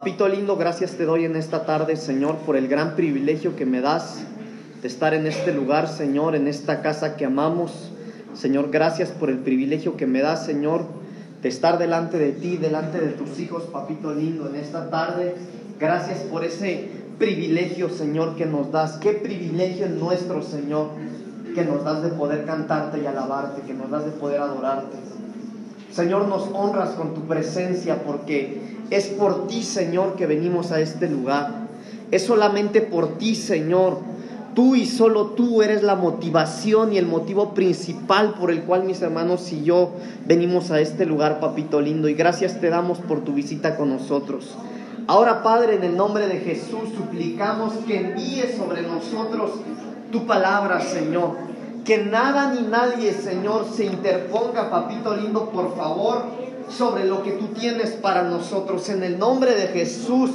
Papito lindo, gracias te doy en esta tarde, Señor, por el gran privilegio que me das de estar en este lugar, Señor, en esta casa que amamos. Señor, gracias por el privilegio que me das, Señor, de estar delante de ti, delante de tus hijos, papito lindo, en esta tarde. Gracias por ese privilegio, Señor, que nos das. Qué privilegio es nuestro, Señor, que nos das de poder cantarte y alabarte, que nos das de poder adorarte. Señor, nos honras con tu presencia porque es por ti, Señor, que venimos a este lugar. Es solamente por ti, Señor. Tú y solo tú eres la motivación y el motivo principal por el cual mis hermanos y yo venimos a este lugar, papito lindo. Y gracias te damos por tu visita con nosotros. Ahora, Padre, en el nombre de Jesús, suplicamos que envíes sobre nosotros tu palabra, Señor. Que nada ni nadie, Señor, se interponga, papito lindo, por favor, sobre lo que tú tienes para nosotros. En el nombre de Jesús,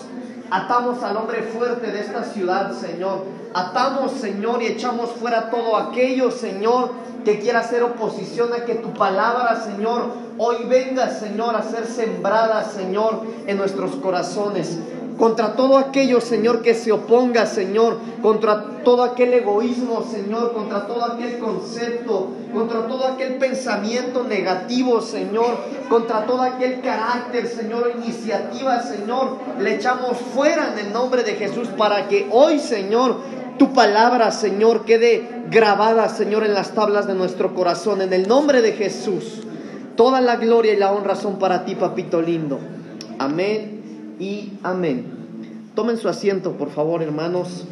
atamos al hombre fuerte de esta ciudad, Señor. Atamos, Señor, y echamos fuera todo aquello, Señor, que quiera hacer oposición a que tu palabra, Señor, hoy venga, Señor, a ser sembrada, Señor, en nuestros corazones contra todo aquello, Señor, que se oponga, Señor, contra todo aquel egoísmo, Señor, contra todo aquel concepto, contra todo aquel pensamiento negativo, Señor, contra todo aquel carácter, Señor, iniciativa, Señor, le echamos fuera en el nombre de Jesús para que hoy, Señor, tu palabra, Señor, quede grabada, Señor, en las tablas de nuestro corazón, en el nombre de Jesús. Toda la gloria y la honra son para ti, papito lindo. Amén y amén. Tomen su asiento, por favor, hermanos.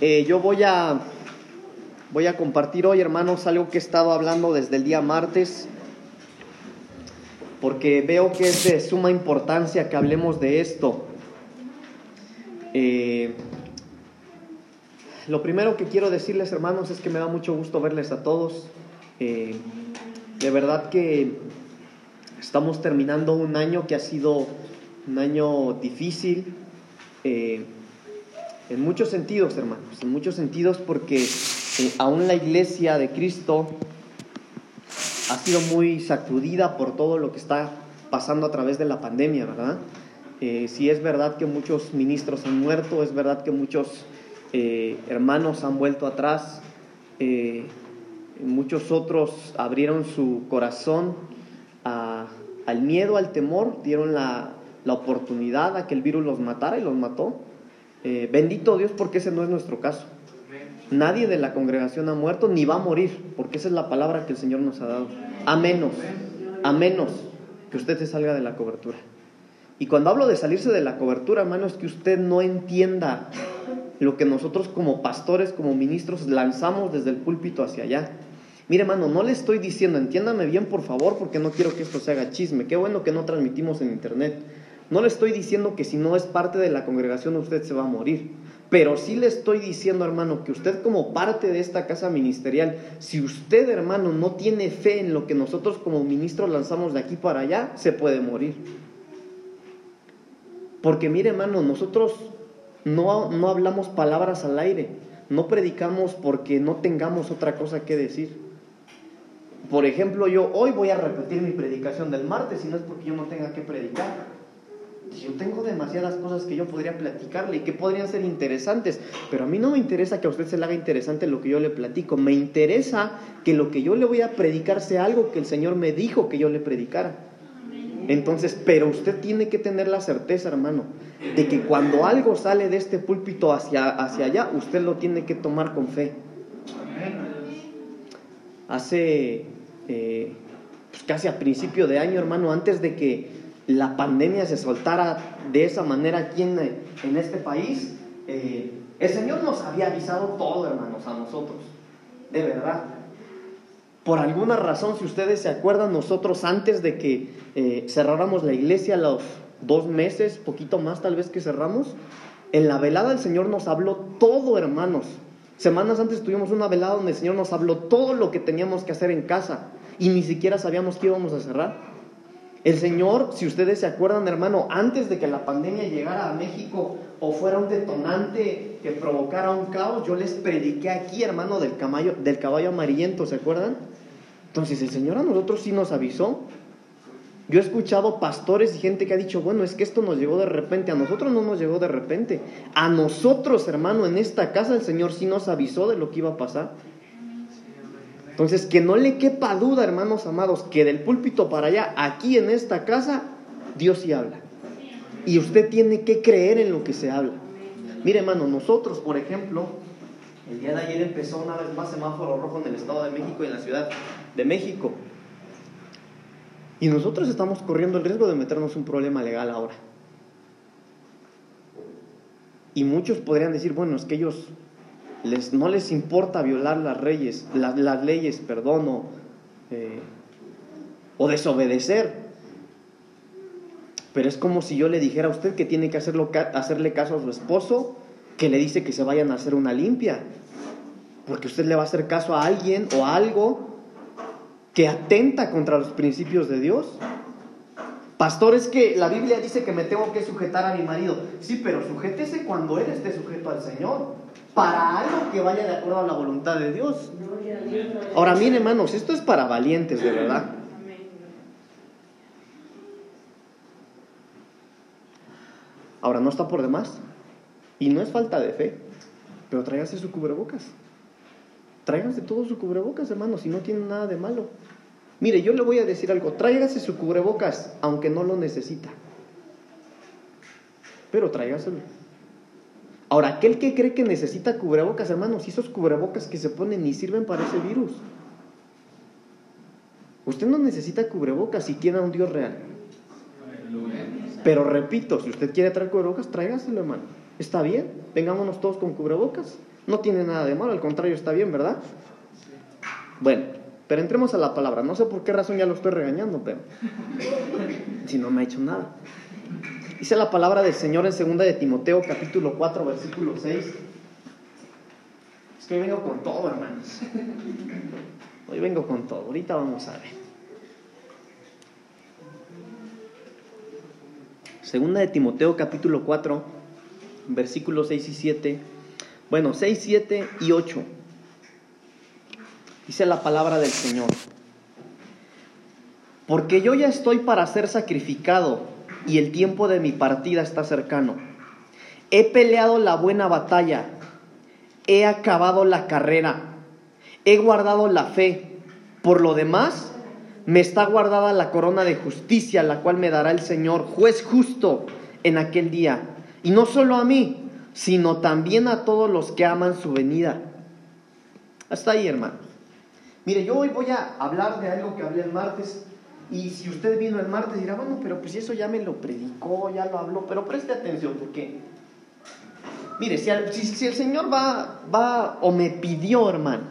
Eh, yo voy a, voy a compartir hoy, hermanos, algo que he estado hablando desde el día martes, porque veo que es de suma importancia que hablemos de esto. Eh, lo primero que quiero decirles, hermanos, es que me da mucho gusto verles a todos. Eh, de verdad que estamos terminando un año que ha sido un año difícil, eh, en muchos sentidos, hermanos, en muchos sentidos porque eh, aún la iglesia de Cristo ha sido muy sacudida por todo lo que está pasando a través de la pandemia, ¿verdad? Eh, sí es verdad que muchos ministros han muerto, es verdad que muchos eh, hermanos han vuelto atrás, muchos otros abrieron su corazón al miedo, al temor, dieron la, la, oportunidad a que el virus los matara y los mató. Eh, bendito Dios porque ese no es nuestro caso. Nadie de la congregación ha muerto ni va a morir, porque esa es la palabra que el Señor nos ha dado. A menos, a menos que usted se salga de la cobertura. Y cuando hablo de salirse de la cobertura, hermano, es que usted no entienda lo que nosotros como pastores, como ministros, lanzamos desde el púlpito hacia allá. Mire, hermano, no le estoy diciendo, entiéndame bien, por favor, porque no quiero que esto se haga chisme. Qué bueno que no transmitimos en internet. No le estoy diciendo que si no es parte de la congregación usted se va a morir. Pero sí le estoy diciendo, hermano, que usted como parte de esta casa ministerial, si usted, hermano, no tiene fe en lo que nosotros como ministros lanzamos de aquí para allá, se puede morir. Porque mire, hermano, nosotros no, no hablamos palabras al aire, no predicamos porque no tengamos otra cosa que decir. Por ejemplo, yo hoy voy a repetir mi predicación del martes y no es porque yo no tenga que predicar. Yo tengo demasiadas cosas que yo podría platicarle y que podrían ser interesantes, pero a mí no me interesa que a usted se le haga interesante lo que yo le platico. Me interesa que lo que yo le voy a predicar sea algo que el Señor me dijo que yo le predicara. Entonces, pero usted tiene que tener la certeza, hermano, de que cuando algo sale de este púlpito hacia, hacia allá, usted lo tiene que tomar con fe. Hace eh, pues casi a principio de año, hermano, antes de que la pandemia se soltara de esa manera aquí en, en este país, eh, el Señor nos había avisado todo, hermanos, a nosotros, de verdad. Por alguna razón, si ustedes se acuerdan, nosotros antes de que eh, cerráramos la iglesia, los dos meses, poquito más tal vez que cerramos, en la velada el Señor nos habló todo, hermanos. Semanas antes tuvimos una velada donde el Señor nos habló todo lo que teníamos que hacer en casa y ni siquiera sabíamos que íbamos a cerrar. El Señor, si ustedes se acuerdan, hermano, antes de que la pandemia llegara a México o fuera un detonante que provocara un caos, yo les prediqué aquí, hermano, del caballo, del caballo amarillento, ¿se acuerdan? Entonces el Señor a nosotros sí nos avisó. Yo he escuchado pastores y gente que ha dicho, bueno, es que esto nos llegó de repente, a nosotros no nos llegó de repente, a nosotros, hermano, en esta casa el Señor sí nos avisó de lo que iba a pasar. Entonces, que no le quepa duda, hermanos amados, que del púlpito para allá, aquí en esta casa, Dios sí habla. Y usted tiene que creer en lo que se habla. Mire, hermano, nosotros, por ejemplo, el día de ayer empezó una vez más semáforo rojo en el Estado de México y en la Ciudad de México. Y nosotros estamos corriendo el riesgo de meternos un problema legal ahora. Y muchos podrían decir, bueno, es que ellos les, no les importa violar las, leyes, las, leyes, o, eh, o desobedecer. Pero es como si yo le dijera a usted que tiene que hacerlo, hacerle caso a su esposo, que le dice que se vayan a hacer una limpia. Porque usted le va a hacer caso a alguien o a algo que atenta contra los principios de Dios. Pastor, es que la Biblia dice que me tengo que sujetar a mi marido. Sí, pero sujétese cuando él esté sujeto al Señor. Para algo que vaya de acuerdo a la voluntad de Dios. Ahora, miren, hermanos, esto es para valientes, de verdad. Ahora, no está por demás. Y no es falta de fe. Pero tráigase su cubrebocas. Tráiganse todo su cubrebocas, hermanos, si no tienen nada de malo. Mire, yo le voy a decir algo, tráigase su cubrebocas, aunque no lo necesita. Pero tráigaselo. Ahora, aquel que cree que necesita cubrebocas, hermanos, esos cubrebocas que se ponen ni sirven para ese virus. Usted no necesita cubrebocas si tiene a un Dios real. Pero repito, si usted quiere traer cubrebocas, tráigaselo, hermano. Está bien, vengámonos todos con cubrebocas. No tiene nada de malo, al contrario, está bien, ¿verdad? Bueno, pero entremos a la palabra. No sé por qué razón ya lo estoy regañando, pero si no me ha hecho nada. Dice la palabra del Señor en 2 de Timoteo, capítulo 4, versículo 6. Es que hoy vengo con todo, hermanos. Hoy vengo con todo. Ahorita vamos a ver. Segunda de Timoteo, capítulo 4, versículos 6 y 7. Bueno, 6, 7 y 8. Dice la palabra del Señor. Porque yo ya estoy para ser sacrificado y el tiempo de mi partida está cercano. He peleado la buena batalla, he acabado la carrera, he guardado la fe. Por lo demás, me está guardada la corona de justicia, la cual me dará el Señor, juez justo, en aquel día. Y no solo a mí, sino también a todos los que aman su venida. Hasta ahí, hermano. Mire, yo hoy voy a hablar de algo que hablé el martes. Y si usted vino el martes dirá, bueno, pero pues eso ya me lo predicó, ya lo habló, pero preste atención, porque, mire, si, si, el Señor va, va o me pidió, hermano,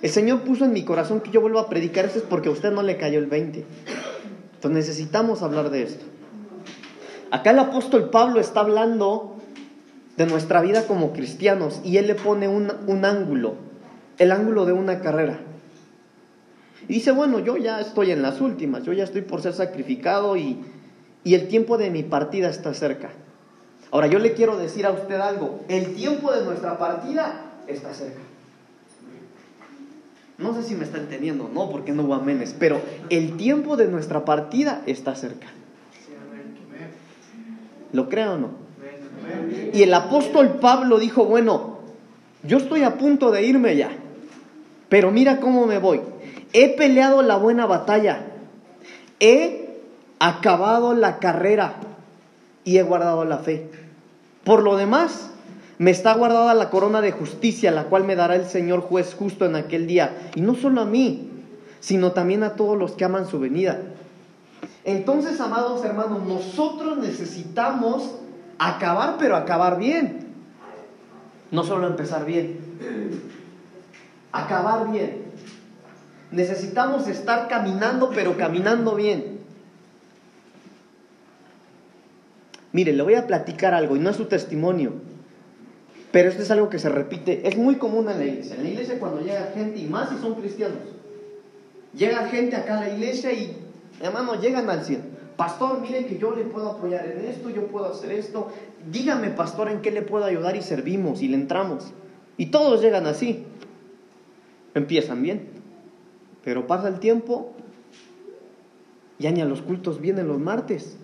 el Señor puso en mi corazón que yo vuelva a predicar, eso es porque a usted no le cayó el 20. Entonces necesitamos hablar de esto. Acá el apóstol Pablo está hablando de nuestra vida como cristianos y él le pone un, un ángulo, el ángulo de una carrera. Y dice, bueno, yo ya estoy en las últimas, yo ya estoy por ser sacrificado y, y el tiempo de mi partida está cerca. Ahora yo le quiero decir a usted algo, el tiempo de nuestra partida está cerca. No sé si me está entendiendo, no, porque no hubo amenes, pero el tiempo de nuestra partida está cerca. ¿Lo creo o no? Y el apóstol Pablo dijo, bueno, yo estoy a punto de irme ya, pero mira cómo me voy he peleado la buena batalla, he acabado la carrera y he guardado la fe. Por lo demás, me está guardada la corona de justicia, la cual me dará el Señor juez justo en aquel día. Y no solo a mí, sino también a todos los que aman su venida. Entonces, amados hermanos, nosotros necesitamos acabar, pero acabar bien. No solo empezar bien, acabar bien. Necesitamos estar caminando, pero caminando bien. Mire, le voy a platicar algo y no es su testimonio, pero esto es algo que se repite, es muy común en la iglesia. En la iglesia cuando llega gente, y más si son cristianos, llega gente acá a la iglesia y, hermano, llegan al cielo. Pastor, mire que yo le puedo apoyar en esto, yo puedo hacer esto. Dígame, pastor, en qué le puedo ayudar y servimos y le entramos. Y todos llegan así. Empiezan bien. Pero pasa el tiempo Ya ni los cultos vienen los martes.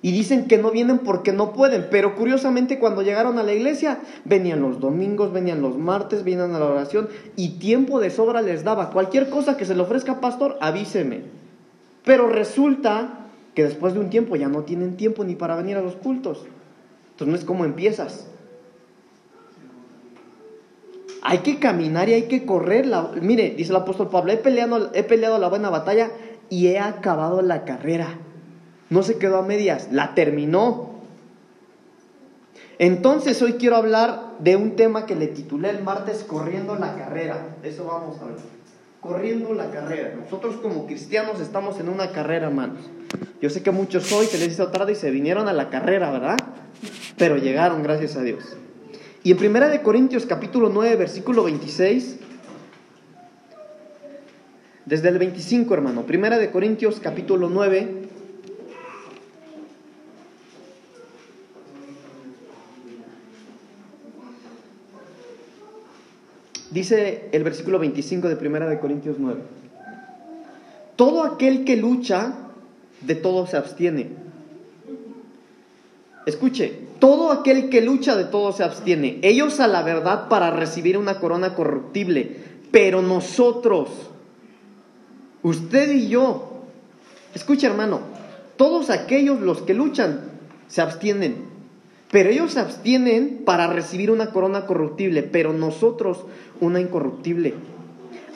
Y dicen que no vienen porque no pueden, pero curiosamente cuando llegaron a la iglesia, venían los domingos, venían los martes, venían a la oración y tiempo de sobra les daba. Cualquier cosa que se le ofrezca, pastor, avíseme. Pero resulta que después de un tiempo ya no tienen tiempo ni para venir a los cultos. Entonces no es como empiezas. Hay que caminar y hay que correr. La, mire, dice el apóstol Pablo, he peleado, he peleado la buena batalla y he acabado la carrera. No se quedó a medias, la terminó. Entonces hoy quiero hablar de un tema que le titulé el martes Corriendo la carrera. Eso vamos a ver. Corriendo la carrera. Nosotros como cristianos estamos en una carrera, hermanos. Yo sé que muchos hoy se les hizo tarde y se vinieron a la carrera, ¿verdad? Pero llegaron, gracias a Dios. Y en Primera de Corintios capítulo 9, versículo 26, desde el 25, hermano. Primera de Corintios capítulo 9, Dice el versículo 25 de Primera de Corintios 9. Todo aquel que lucha, de todo se abstiene. Escuche, todo aquel que lucha de todo se abstiene. Ellos a la verdad para recibir una corona corruptible, pero nosotros, usted y yo, escuche hermano, todos aquellos los que luchan se abstienen. Pero ellos se abstienen para recibir una corona corruptible, pero nosotros una incorruptible.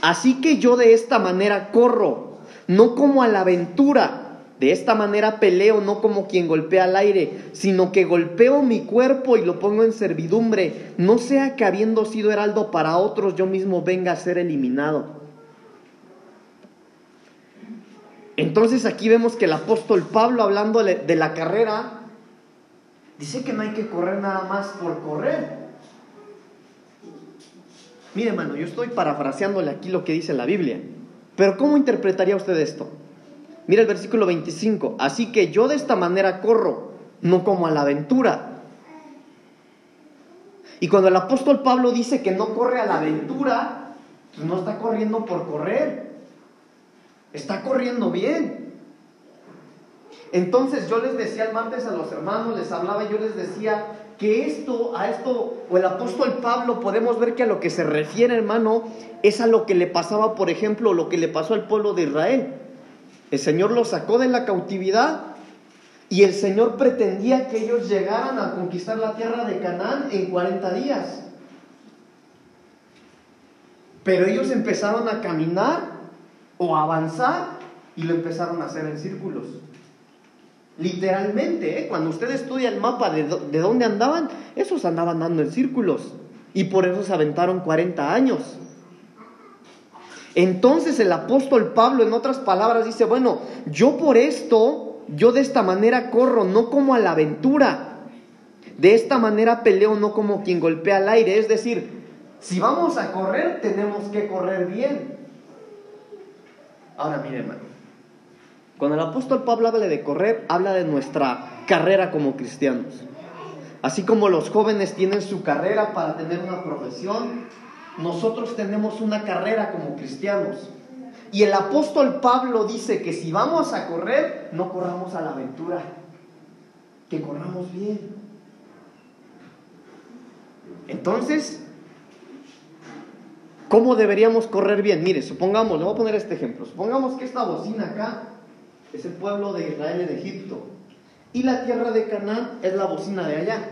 Así que yo de esta manera corro, no como a la aventura. De esta manera peleo no como quien golpea al aire, sino que golpeo mi cuerpo y lo pongo en servidumbre, no sea que habiendo sido heraldo para otros yo mismo venga a ser eliminado. Entonces aquí vemos que el apóstol Pablo hablando de la carrera Dice que no hay que correr nada más por correr. Mire, hermano, yo estoy parafraseándole aquí lo que dice la Biblia. Pero ¿cómo interpretaría usted esto? Mira el versículo 25. Así que yo de esta manera corro, no como a la aventura. Y cuando el apóstol Pablo dice que no corre a la aventura, pues no está corriendo por correr. Está corriendo bien. Entonces yo les decía el martes a los hermanos, les hablaba, yo les decía que esto, a esto, o el apóstol Pablo, podemos ver que a lo que se refiere, hermano, es a lo que le pasaba, por ejemplo, lo que le pasó al pueblo de Israel. El Señor los sacó de la cautividad y el Señor pretendía que ellos llegaran a conquistar la tierra de Canaán en 40 días. Pero ellos empezaron a caminar o a avanzar y lo empezaron a hacer en círculos. Literalmente, ¿eh? cuando usted estudia el mapa de, de dónde andaban, esos andaban dando en círculos. Y por eso se aventaron 40 años. Entonces el apóstol Pablo, en otras palabras, dice, bueno, yo por esto, yo de esta manera corro, no como a la aventura. De esta manera peleo, no como quien golpea al aire. Es decir, si vamos a correr, tenemos que correr bien. Ahora, mire, hermano. Cuando el apóstol Pablo habla de correr, habla de nuestra carrera como cristianos. Así como los jóvenes tienen su carrera para tener una profesión, nosotros tenemos una carrera como cristianos. Y el apóstol Pablo dice que si vamos a correr, no corramos a la aventura, que corramos bien. Entonces, ¿cómo deberíamos correr bien? Mire, supongamos, le voy a poner este ejemplo, supongamos que esta bocina acá es el pueblo de Israel de Egipto. Y la tierra de Canaán es la bocina de allá.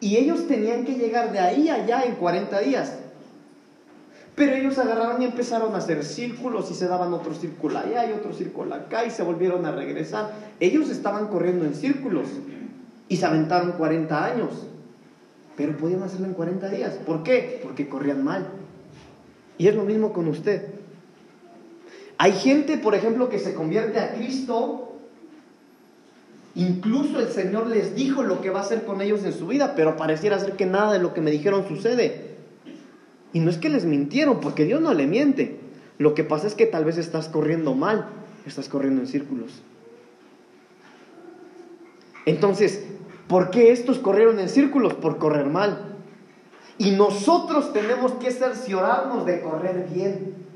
Y ellos tenían que llegar de ahí allá en 40 días. Pero ellos agarraron y empezaron a hacer círculos y se daban otro círculo allá y otro círculo acá y se volvieron a regresar. Ellos estaban corriendo en círculos y se aventaron 40 años. Pero podían hacerlo en 40 días. ¿Por qué? Porque corrían mal. Y es lo mismo con usted. Hay gente, por ejemplo, que se convierte a Cristo. Incluso el Señor les dijo lo que va a hacer con ellos en su vida, pero pareciera ser que nada de lo que me dijeron sucede. Y no es que les mintieron, porque Dios no le miente. Lo que pasa es que tal vez estás corriendo mal, estás corriendo en círculos. Entonces, ¿por qué estos corrieron en círculos? Por correr mal. Y nosotros tenemos que cerciorarnos de correr bien.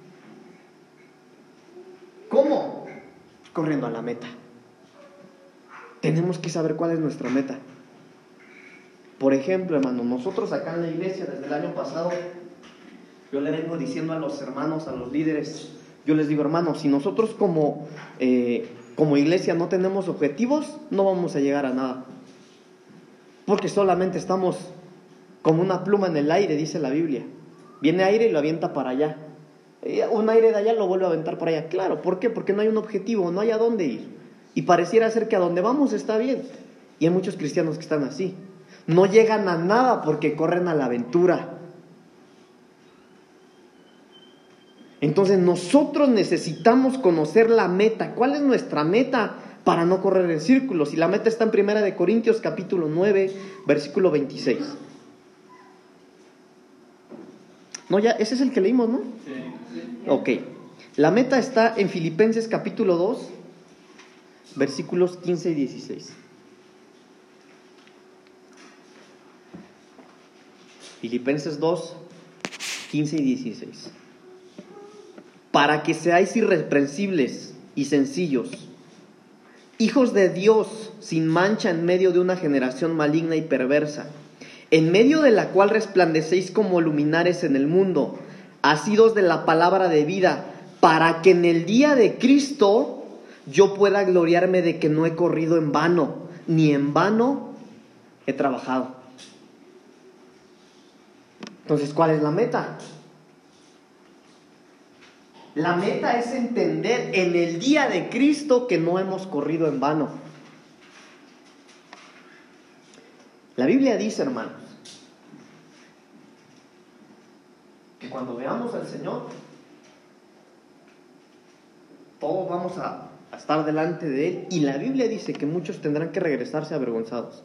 ¿Cómo? Corriendo a la meta. Tenemos que saber cuál es nuestra meta. Por ejemplo, hermano, nosotros acá en la iglesia desde el año pasado, yo le vengo diciendo a los hermanos, a los líderes, yo les digo, hermanos, si nosotros como, eh, como iglesia no tenemos objetivos, no vamos a llegar a nada. Porque solamente estamos como una pluma en el aire, dice la Biblia. Viene aire y lo avienta para allá. Un aire de allá lo vuelve a aventar para allá. Claro, ¿por qué? Porque no hay un objetivo, no hay a dónde ir. Y pareciera ser que a donde vamos está bien. Y hay muchos cristianos que están así. No llegan a nada porque corren a la aventura. Entonces nosotros necesitamos conocer la meta. ¿Cuál es nuestra meta para no correr en círculos? Y la meta está en Primera de Corintios capítulo 9, versículo 26. No, ya, ese es el que leímos, ¿no? Sí. Ok. La meta está en Filipenses capítulo 2, versículos 15 y 16. Filipenses 2, 15 y 16. Para que seáis irreprensibles y sencillos, hijos de Dios sin mancha en medio de una generación maligna y perversa, en medio de la cual resplandecéis como luminares en el mundo, asidos de la palabra de vida, para que en el día de Cristo yo pueda gloriarme de que no he corrido en vano, ni en vano he trabajado. Entonces, ¿cuál es la meta? La meta es entender en el día de Cristo que no hemos corrido en vano. La Biblia dice, hermanos, cuando veamos al Señor, todos vamos a estar delante de Él. Y la Biblia dice que muchos tendrán que regresarse avergonzados.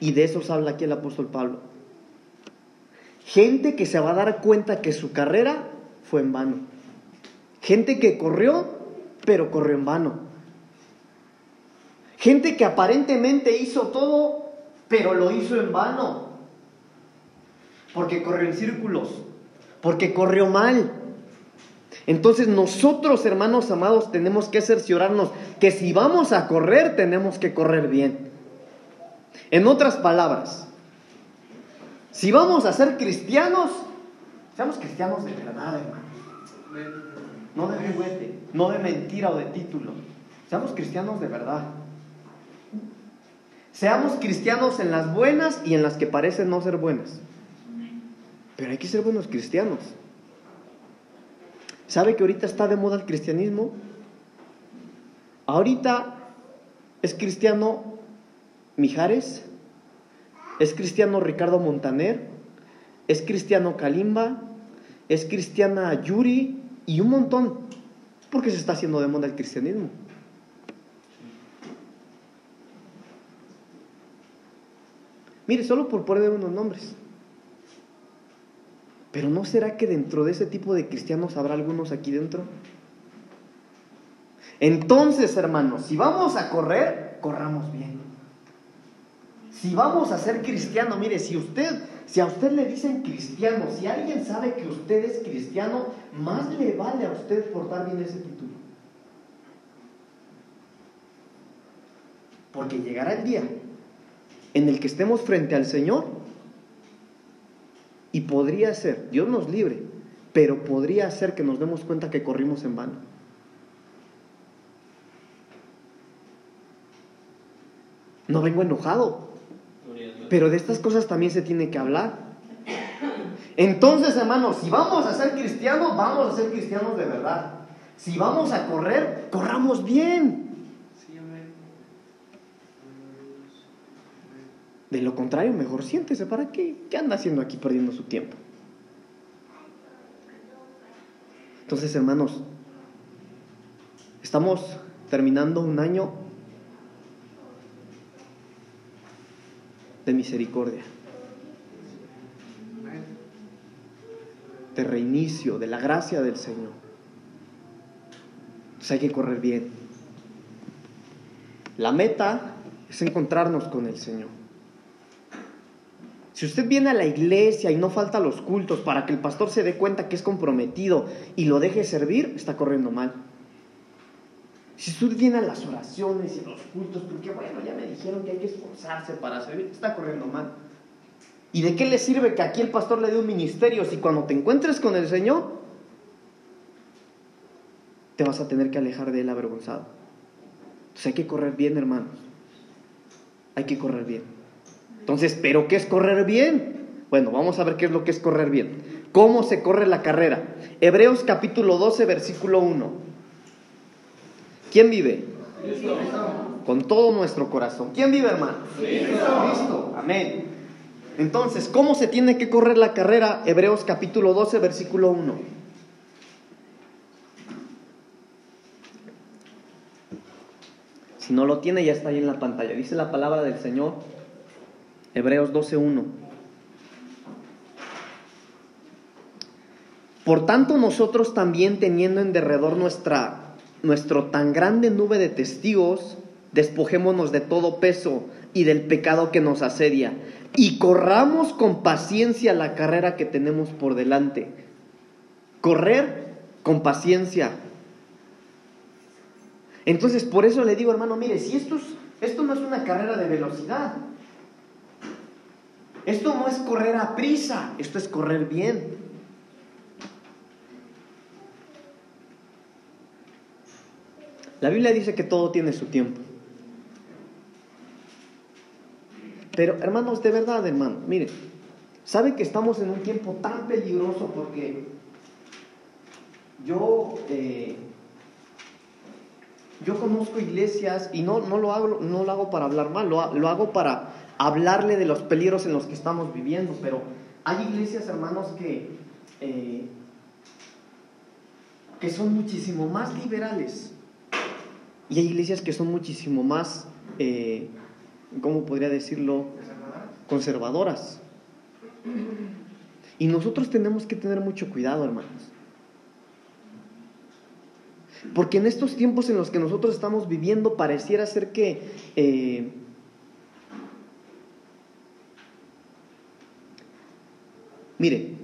Y de eso habla aquí el apóstol Pablo. Gente que se va a dar cuenta que su carrera fue en vano. Gente que corrió, pero corrió en vano. Gente que aparentemente hizo todo, pero lo hizo en vano. Porque corrió en círculos, porque corrió mal, entonces nosotros, hermanos amados, tenemos que cerciorarnos que si vamos a correr, tenemos que correr bien. En otras palabras, si vamos a ser cristianos, seamos cristianos de verdad, hermano. No de juguete, no de mentira o de título. Seamos cristianos de verdad. Seamos cristianos en las buenas y en las que parecen no ser buenas. Pero hay que ser buenos cristianos. ¿Sabe que ahorita está de moda el cristianismo? Ahorita es cristiano Mijares, es cristiano Ricardo Montaner, es cristiano Kalimba, es cristiana Yuri y un montón, porque se está haciendo de moda el cristianismo. Mire, solo por poner unos nombres. Pero ¿no será que dentro de ese tipo de cristianos habrá algunos aquí dentro? Entonces, hermanos, si vamos a correr, corramos bien. Si vamos a ser cristiano, mire, si usted, si a usted le dicen cristiano, si alguien sabe que usted es cristiano, más le vale a usted portar bien ese título. Porque llegará el día en el que estemos frente al Señor y podría ser, Dios nos libre, pero podría ser que nos demos cuenta que corrimos en vano. No vengo enojado, pero de estas cosas también se tiene que hablar. Entonces, hermanos, si vamos a ser cristianos, vamos a ser cristianos de verdad. Si vamos a correr, corramos bien. De lo contrario, mejor siéntese. ¿Para qué? ¿Qué anda haciendo aquí perdiendo su tiempo? Entonces, hermanos, estamos terminando un año de misericordia, de reinicio, de la gracia del Señor. Entonces hay que correr bien. La meta es encontrarnos con el Señor. Si usted viene a la iglesia y no falta los cultos para que el pastor se dé cuenta que es comprometido y lo deje servir, está corriendo mal. Si usted viene a las oraciones y los cultos, porque bueno, ya me dijeron que hay que esforzarse para servir, está corriendo mal. ¿Y de qué le sirve que aquí el pastor le dé un ministerio si cuando te encuentres con el Señor, te vas a tener que alejar de él avergonzado? Entonces hay que correr bien, hermanos. Hay que correr bien. Entonces, ¿pero qué es correr bien? Bueno, vamos a ver qué es lo que es correr bien. ¿Cómo se corre la carrera? Hebreos capítulo 12, versículo 1. ¿Quién vive? Cristo. Con todo nuestro corazón. ¿Quién vive, hermano? Cristo. Amén. Entonces, ¿cómo se tiene que correr la carrera? Hebreos capítulo 12, versículo 1. Si no lo tiene, ya está ahí en la pantalla. Dice la palabra del Señor. Hebreos 12.1. Por tanto nosotros también teniendo en derredor nuestra, nuestro tan grande nube de testigos, despojémonos de todo peso y del pecado que nos asedia y corramos con paciencia la carrera que tenemos por delante. Correr con paciencia. Entonces, por eso le digo, hermano, mire, si esto, esto no es una carrera de velocidad, esto no es correr a prisa, esto es correr bien. La Biblia dice que todo tiene su tiempo. Pero hermanos, de verdad, hermano, miren, ¿sabe que estamos en un tiempo tan peligroso porque yo, eh, yo conozco iglesias y no, no, lo hago, no lo hago para hablar mal, lo, lo hago para hablarle de los peligros en los que estamos viviendo, pero hay iglesias, hermanos, que, eh, que son muchísimo más liberales y hay iglesias que son muchísimo más, eh, ¿cómo podría decirlo? Conservadoras. Y nosotros tenemos que tener mucho cuidado, hermanos. Porque en estos tiempos en los que nosotros estamos viviendo pareciera ser que eh, Mire,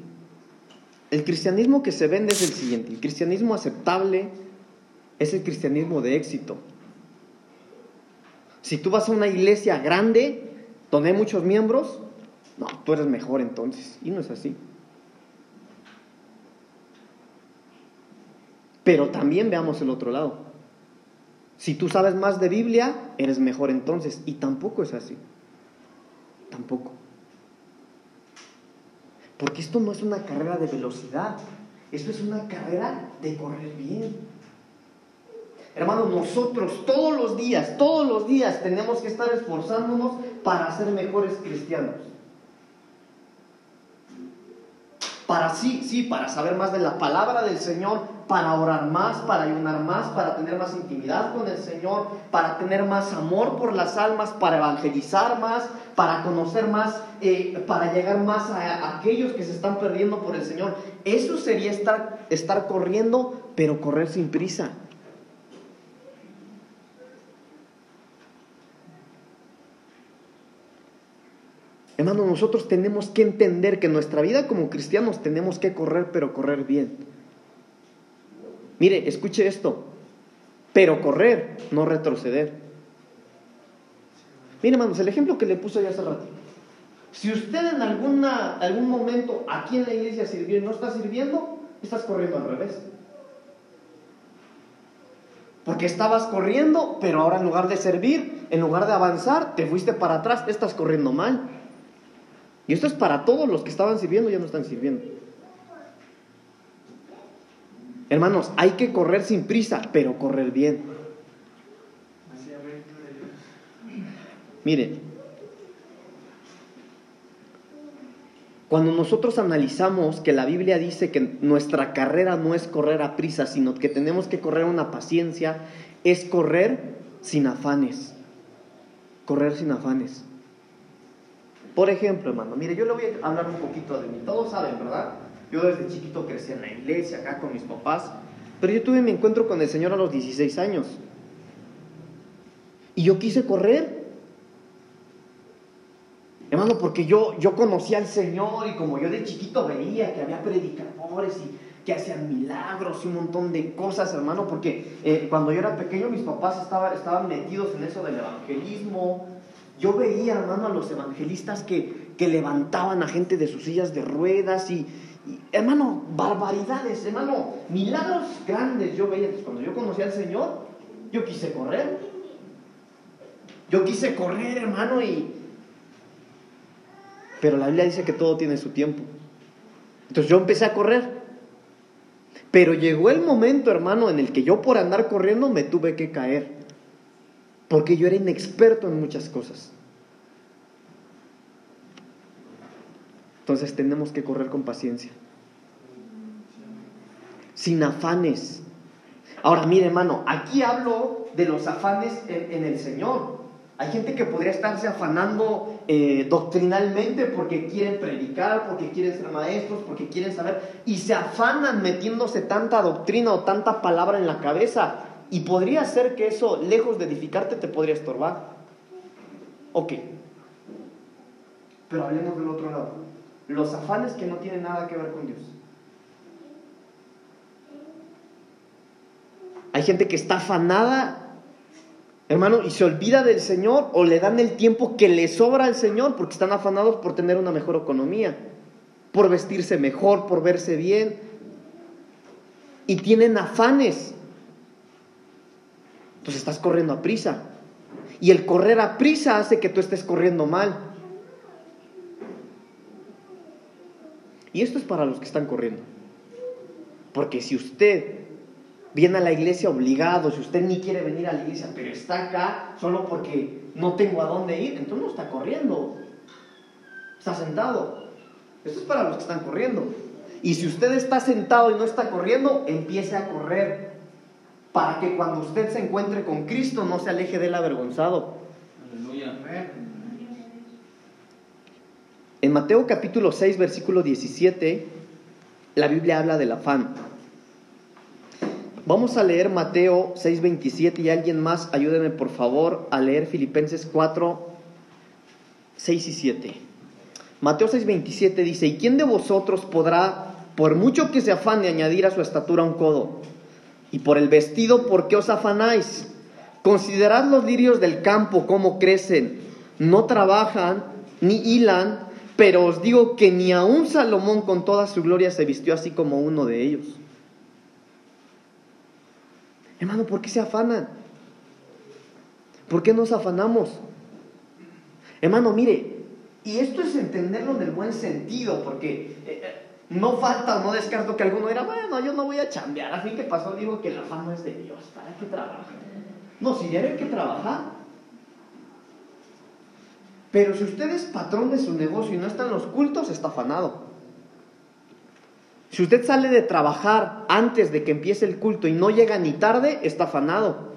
el cristianismo que se vende es el siguiente. El cristianismo aceptable es el cristianismo de éxito. Si tú vas a una iglesia grande, donde hay muchos miembros, no, tú eres mejor entonces. Y no es así. Pero también veamos el otro lado. Si tú sabes más de Biblia, eres mejor entonces. Y tampoco es así. Tampoco. Porque esto no es una carrera de velocidad, esto es una carrera de correr bien. Hermanos, nosotros todos los días, todos los días tenemos que estar esforzándonos para ser mejores cristianos. Para sí, sí, para saber más de la palabra del Señor, para orar más, para ayunar más, para tener más intimidad con el Señor, para tener más amor por las almas, para evangelizar más, para conocer más, eh, para llegar más a, aquellos que se están perdiendo por el Señor. Eso sería estar, estar corriendo, pero correr sin prisa. Hermano, nosotros tenemos que entender que en nuestra vida como cristianos tenemos que correr, pero correr bien. Mire, escuche esto, pero correr, no retroceder. Mire, hermanos, el ejemplo que le puso ya hace rato. Si usted en alguna, algún momento aquí en la iglesia sirvió y no está sirviendo, estás corriendo al revés. Porque estabas corriendo, pero ahora en lugar de servir, en lugar de avanzar, te fuiste para atrás, estás corriendo mal. Y esto es para todos los que estaban sirviendo y ya no están sirviendo. Hermanos, hay que correr sin prisa, pero correr bien. Miren, cuando nosotros analizamos que la Biblia dice que nuestra carrera no es correr a prisa, sino que tenemos que correr una paciencia, es correr sin afanes. Correr sin afanes. Por ejemplo, hermano, mire, yo le voy a hablar un poquito de mí. Todos saben, ¿verdad? Yo desde chiquito crecí en la iglesia, acá con mis papás, pero yo tuve mi encuentro con el Señor a los 16 años. Y yo quise correr Hermano, porque yo, yo conocí al Señor y como yo de chiquito veía que había predicadores y que hacían milagros y un montón de cosas, hermano, porque eh, cuando yo era pequeño mis papás estaban, estaban metidos en eso del evangelismo. Yo veía, hermano, a los evangelistas que, que levantaban a gente de sus sillas de ruedas y, hermano, barbaridades, hermano, milagros grandes yo veía. Cuando yo conocí al Señor, yo quise correr. Yo quise correr, hermano, y... Pero la Biblia dice que todo tiene su tiempo. Entonces yo empecé a correr. Pero llegó el momento, hermano, en el que yo por andar corriendo me tuve que caer. Porque yo era inexperto en muchas cosas. Entonces tenemos que correr con paciencia. Sin afanes. Ahora, mire, hermano, aquí hablo de los afanes en, el Señor. Hay gente que podría estarse afanando eh, doctrinalmente porque quieren predicar, porque quieren ser maestros, porque quieren saber, y se afanan metiéndose tanta doctrina o tanta palabra en la cabeza. Y podría ser que eso, lejos de edificarte, te podría estorbar. Ok. Pero hablemos del otro lado. Los afanes que no tienen nada que ver con Dios. Hay gente que está afanada hermano, y se olvida del Señor o le dan el tiempo que le sobra al Señor porque están afanados por tener una mejor economía, por vestirse mejor, por verse bien. Y tienen afanes. Entonces estás corriendo a prisa. Y el correr a prisa hace que tú estés corriendo mal. Y esto es para los que están corriendo. Porque si usted viene a la iglesia obligado, si usted ni quiere venir a la iglesia, pero está acá solo porque no tengo a dónde ir, entonces no está corriendo, está sentado. Esto es para los que están corriendo. Y si usted está sentado y no está corriendo, empiece a correr para que cuando usted se encuentre con Cristo no se aleje de él avergonzado. Aleluya. En Mateo capítulo 6, versículo 17, la Biblia habla del afán. Vamos a leer Mateo 6:27 y alguien más, ayúdeme por favor a leer Filipenses 4, 6 y 7. Mateo 6:27 dice, ¿y quién de vosotros podrá, por mucho que se afane, añadir a su estatura un codo? Y por el vestido, ¿por qué os afanáis? Considerad los lirios del campo, cómo crecen, no trabajan ni hilan, pero os digo que ni aun Salomón con toda su gloria se vistió así como uno de ellos. Hermano, ¿por qué se afanan? ¿Por qué nos afanamos? Hermano, mire, y esto es entenderlo en el buen sentido, porque eh, eh, no falta no descarto que alguno era, bueno, yo no voy a chambear, a fin que pasó, digo que la fama es de Dios, ¿para qué trabajar? No, si debe que trabajar. Pero si usted es patrón de su negocio y no está en los cultos, está afanado. Si usted sale de trabajar antes de que empiece el culto y no llega ni tarde, está afanado.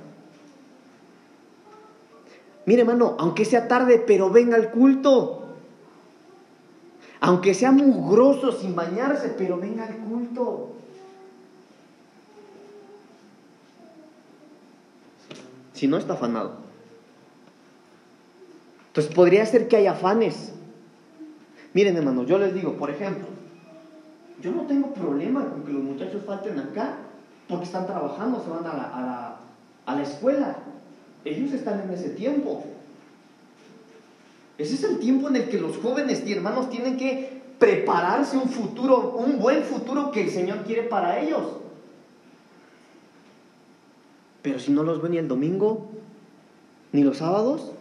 Mire, hermano, aunque sea tarde, pero venga al culto. Aunque sea mugroso sin bañarse, pero venga al culto. Si no, está afanado. Entonces podría ser que haya afanes. Miren, hermano, yo les digo, por ejemplo, yo no tengo problema con que los muchachos falten acá porque están trabajando, se van a la, a la, escuela. Ellos están en ese tiempo. Ese es el tiempo en el que los jóvenes y hermanos tienen que prepararse un futuro, un buen futuro que el Señor quiere para ellos. Pero si no los ven ni el domingo, ni los sábados,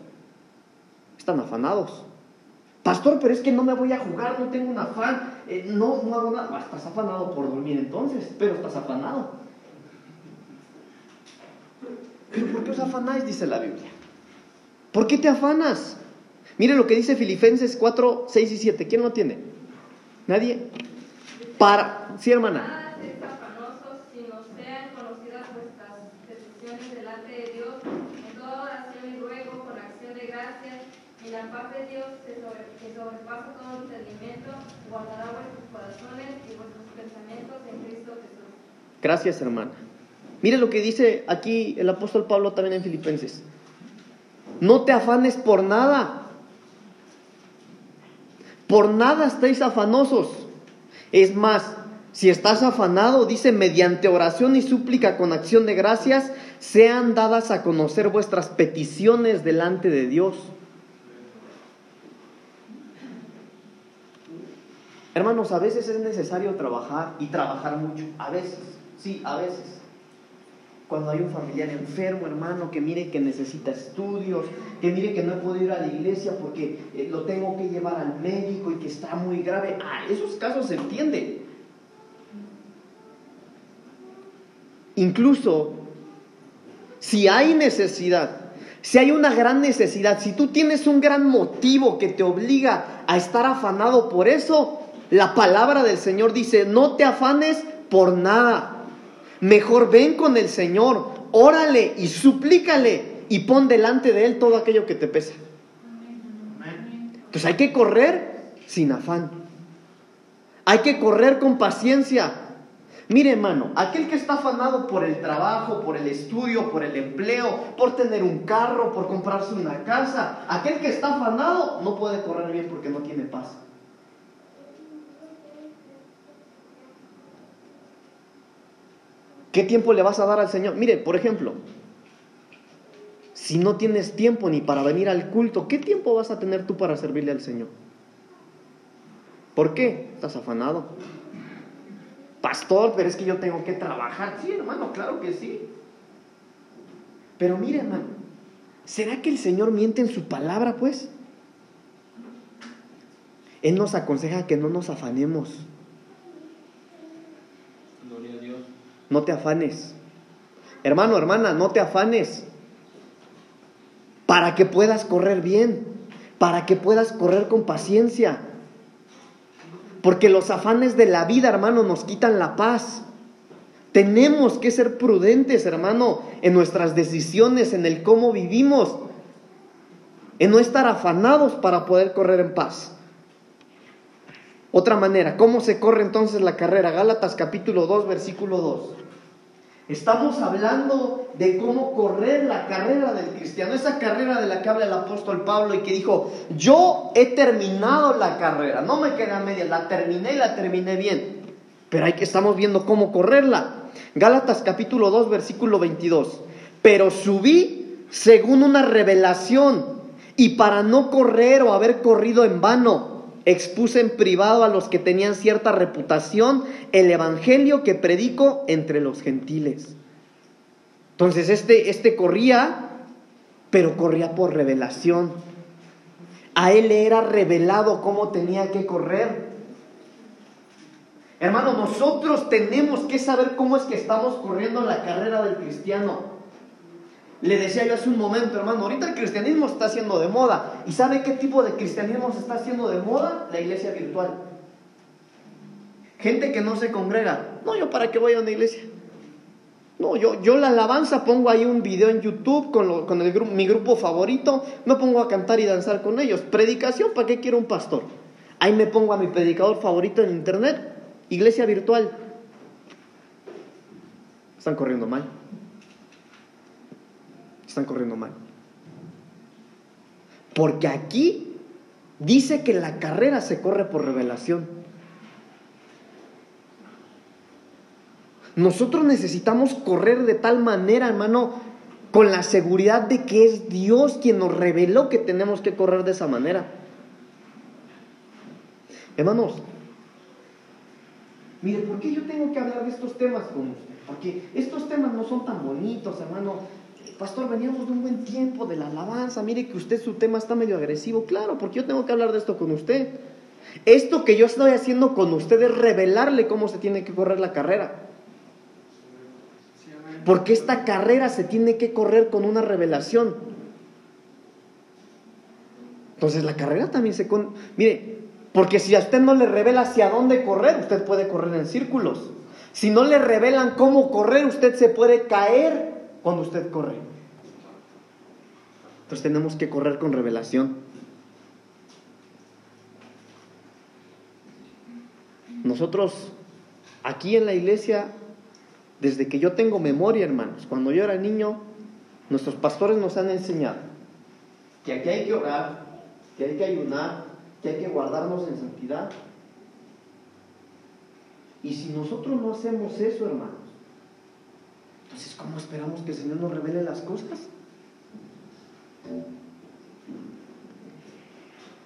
están afanados. Pastor, pero es que no me voy a jugar, no tengo un afán, eh, no, no hago nada. Estás afanado por dormir entonces, pero estás afanado. ¿Pero por qué os afanáis? Dice la Biblia. ¿Por qué te afanas? Mire lo que dice Filipenses 4, 6 y 7. ¿Quién lo tiene? ¿Nadie? Para. Sí, hermana. la paz de Dios que guardará vuestros corazones y vuestros pensamientos en Cristo Jesús. Gracias, hermana. Mire lo que dice aquí el apóstol Pablo también en Filipenses. No te afanes por nada. Por nada estáis afanosos. Es más, si estás afanado, dice, mediante oración y súplica con acción de gracias, sean dadas a conocer vuestras peticiones delante de Dios. Hermanos, a veces es necesario trabajar y trabajar mucho. A veces, sí, a veces. Cuando hay un familiar enfermo, hermano, que mire que necesita estudios, que mire que no puedo ir a la iglesia porque eh, lo tengo que llevar al médico y que está muy grave. Ah, esos casos se entiende. Incluso si hay necesidad, si hay una gran necesidad, si tú tienes un gran motivo que te obliga a estar afanado por eso, la palabra del Señor dice, no te afanes por nada. Mejor ven con el Señor, órale y suplícale y pon delante de Él todo aquello que te pesa. Entonces hay que correr sin afán. Hay que correr con paciencia. Mire, hermano, aquel que está afanado por el trabajo, por el estudio, por el empleo, por tener un carro, por comprarse una casa, aquel que está afanado no puede correr bien porque no tiene paz. ¿Qué tiempo le vas a dar al Señor? Mire, por ejemplo, si no tienes tiempo ni para venir al culto, ¿qué tiempo vas a tener tú para servirle al Señor? ¿Por qué? Estás afanado. Pastor, pero es que yo tengo que trabajar. Sí, hermano, claro que sí. Pero mire, hermano, ¿será que el Señor miente en su palabra, pues? Él nos aconseja que no nos afanemos. No te afanes. Hermano, hermana, no te afanes. Para que puedas correr bien, para que puedas correr con paciencia. Porque los afanes de la vida, hermano, nos quitan la paz. Tenemos que ser prudentes, hermano, en nuestras decisiones, en el cómo vivimos, en no estar afanados para poder correr en paz. Otra manera, ¿cómo se corre entonces la carrera? Gálatas capítulo 2, versículo 2. Estamos hablando de cómo correr la carrera del cristiano, esa carrera de la que habla el apóstol Pablo y que dijo, yo he terminado la carrera, no me queda media, la terminé y la terminé bien, pero hay que estamos viendo cómo correrla. Gálatas capítulo 2 versículo 22, pero subí según una revelación y para no correr o haber corrido en vano, expuse en privado a los que tenían cierta reputación el evangelio que predico entre los gentiles. Entonces este, este corría, pero corría por revelación. A él le era revelado cómo tenía que correr. Hermano, nosotros tenemos que saber cómo es que estamos corriendo la carrera del cristiano. Le decía yo hace un momento, hermano, ahorita el cristianismo está haciendo de moda. ¿Y sabe qué tipo de cristianismo se está haciendo de moda? La iglesia virtual. Gente que no se congrega. No, yo para qué voy a una iglesia. No, yo, yo la alabanza pongo ahí un video en YouTube con, con el, mi grupo favorito. No pongo a cantar y danzar con ellos. Predicación, ¿para qué quiero un pastor? Ahí me pongo a mi predicador favorito en internet. Iglesia virtual. Están corriendo mal están corriendo mal. Porque aquí dice que la carrera se corre por revelación. Nosotros necesitamos correr de tal manera, hermano, con la seguridad de que es Dios quien nos reveló que tenemos que correr de esa manera. Hermanos, mire, ¿por qué yo tengo que hablar de estos temas con usted? Porque estos temas no son tan bonitos, hermano pastor, veníamos de un buen tiempo de la alabanza, mire que usted su tema está medio agresivo, claro, porque yo tengo que hablar de esto con usted. Esto que yo estoy haciendo con usted es revelarle cómo se tiene que correr la carrera. Porque esta carrera se tiene que correr con una revelación. Entonces la carrera también se... Con... Mire, porque si a usted no le revela hacia dónde correr, usted puede correr en círculos. Si no le revelan cómo correr, usted se puede caer cuando usted corre. Entonces tenemos que correr con revelación. Nosotros aquí en la iglesia, desde que yo tengo memoria, hermanos, cuando yo era niño, nuestros pastores nos han enseñado que aquí hay que orar, que hay que ayunar, que hay que guardarnos en santidad. Y si nosotros no hacemos eso, hermanos, entonces ¿cómo esperamos que el Señor nos revele las cosas?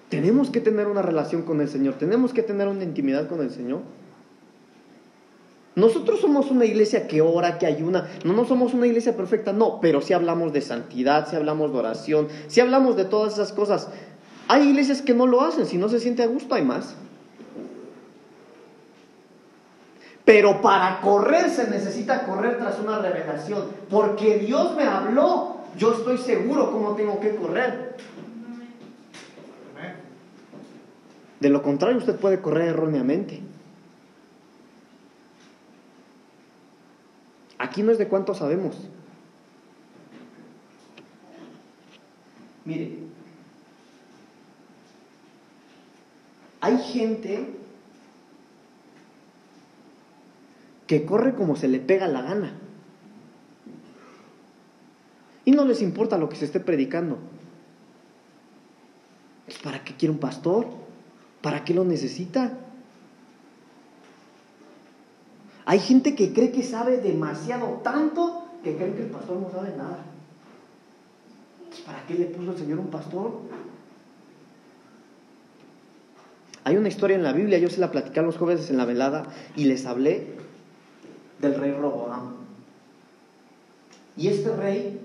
Tenemos que tener una relación con el Señor, tenemos que tener una intimidad con el Señor. Nosotros somos una iglesia que ora, que ayuna. No, no somos una iglesia perfecta, no, pero si hablamos de santidad, si hablamos de oración, si hablamos de todas esas cosas. Hay iglesias que no lo hacen, si no se siente a gusto hay más. Pero para correr se necesita correr tras una revelación, porque Dios me habló, yo estoy seguro cómo tengo que correr. De lo contrario, usted puede correr erróneamente. Aquí no es de cuánto sabemos. Mire, hay gente que corre como se le pega la gana. Y no les importa lo que se esté predicando. ¿Para qué quiere un pastor? ¿Para qué lo necesita? Hay gente que cree que sabe demasiado tanto que creen que el pastor no sabe nada. ¿Para qué le puso el Señor un pastor? Hay una historia en la Biblia, yo se la platicé a los jóvenes en la velada y les hablé del rey Roboam. Y este rey,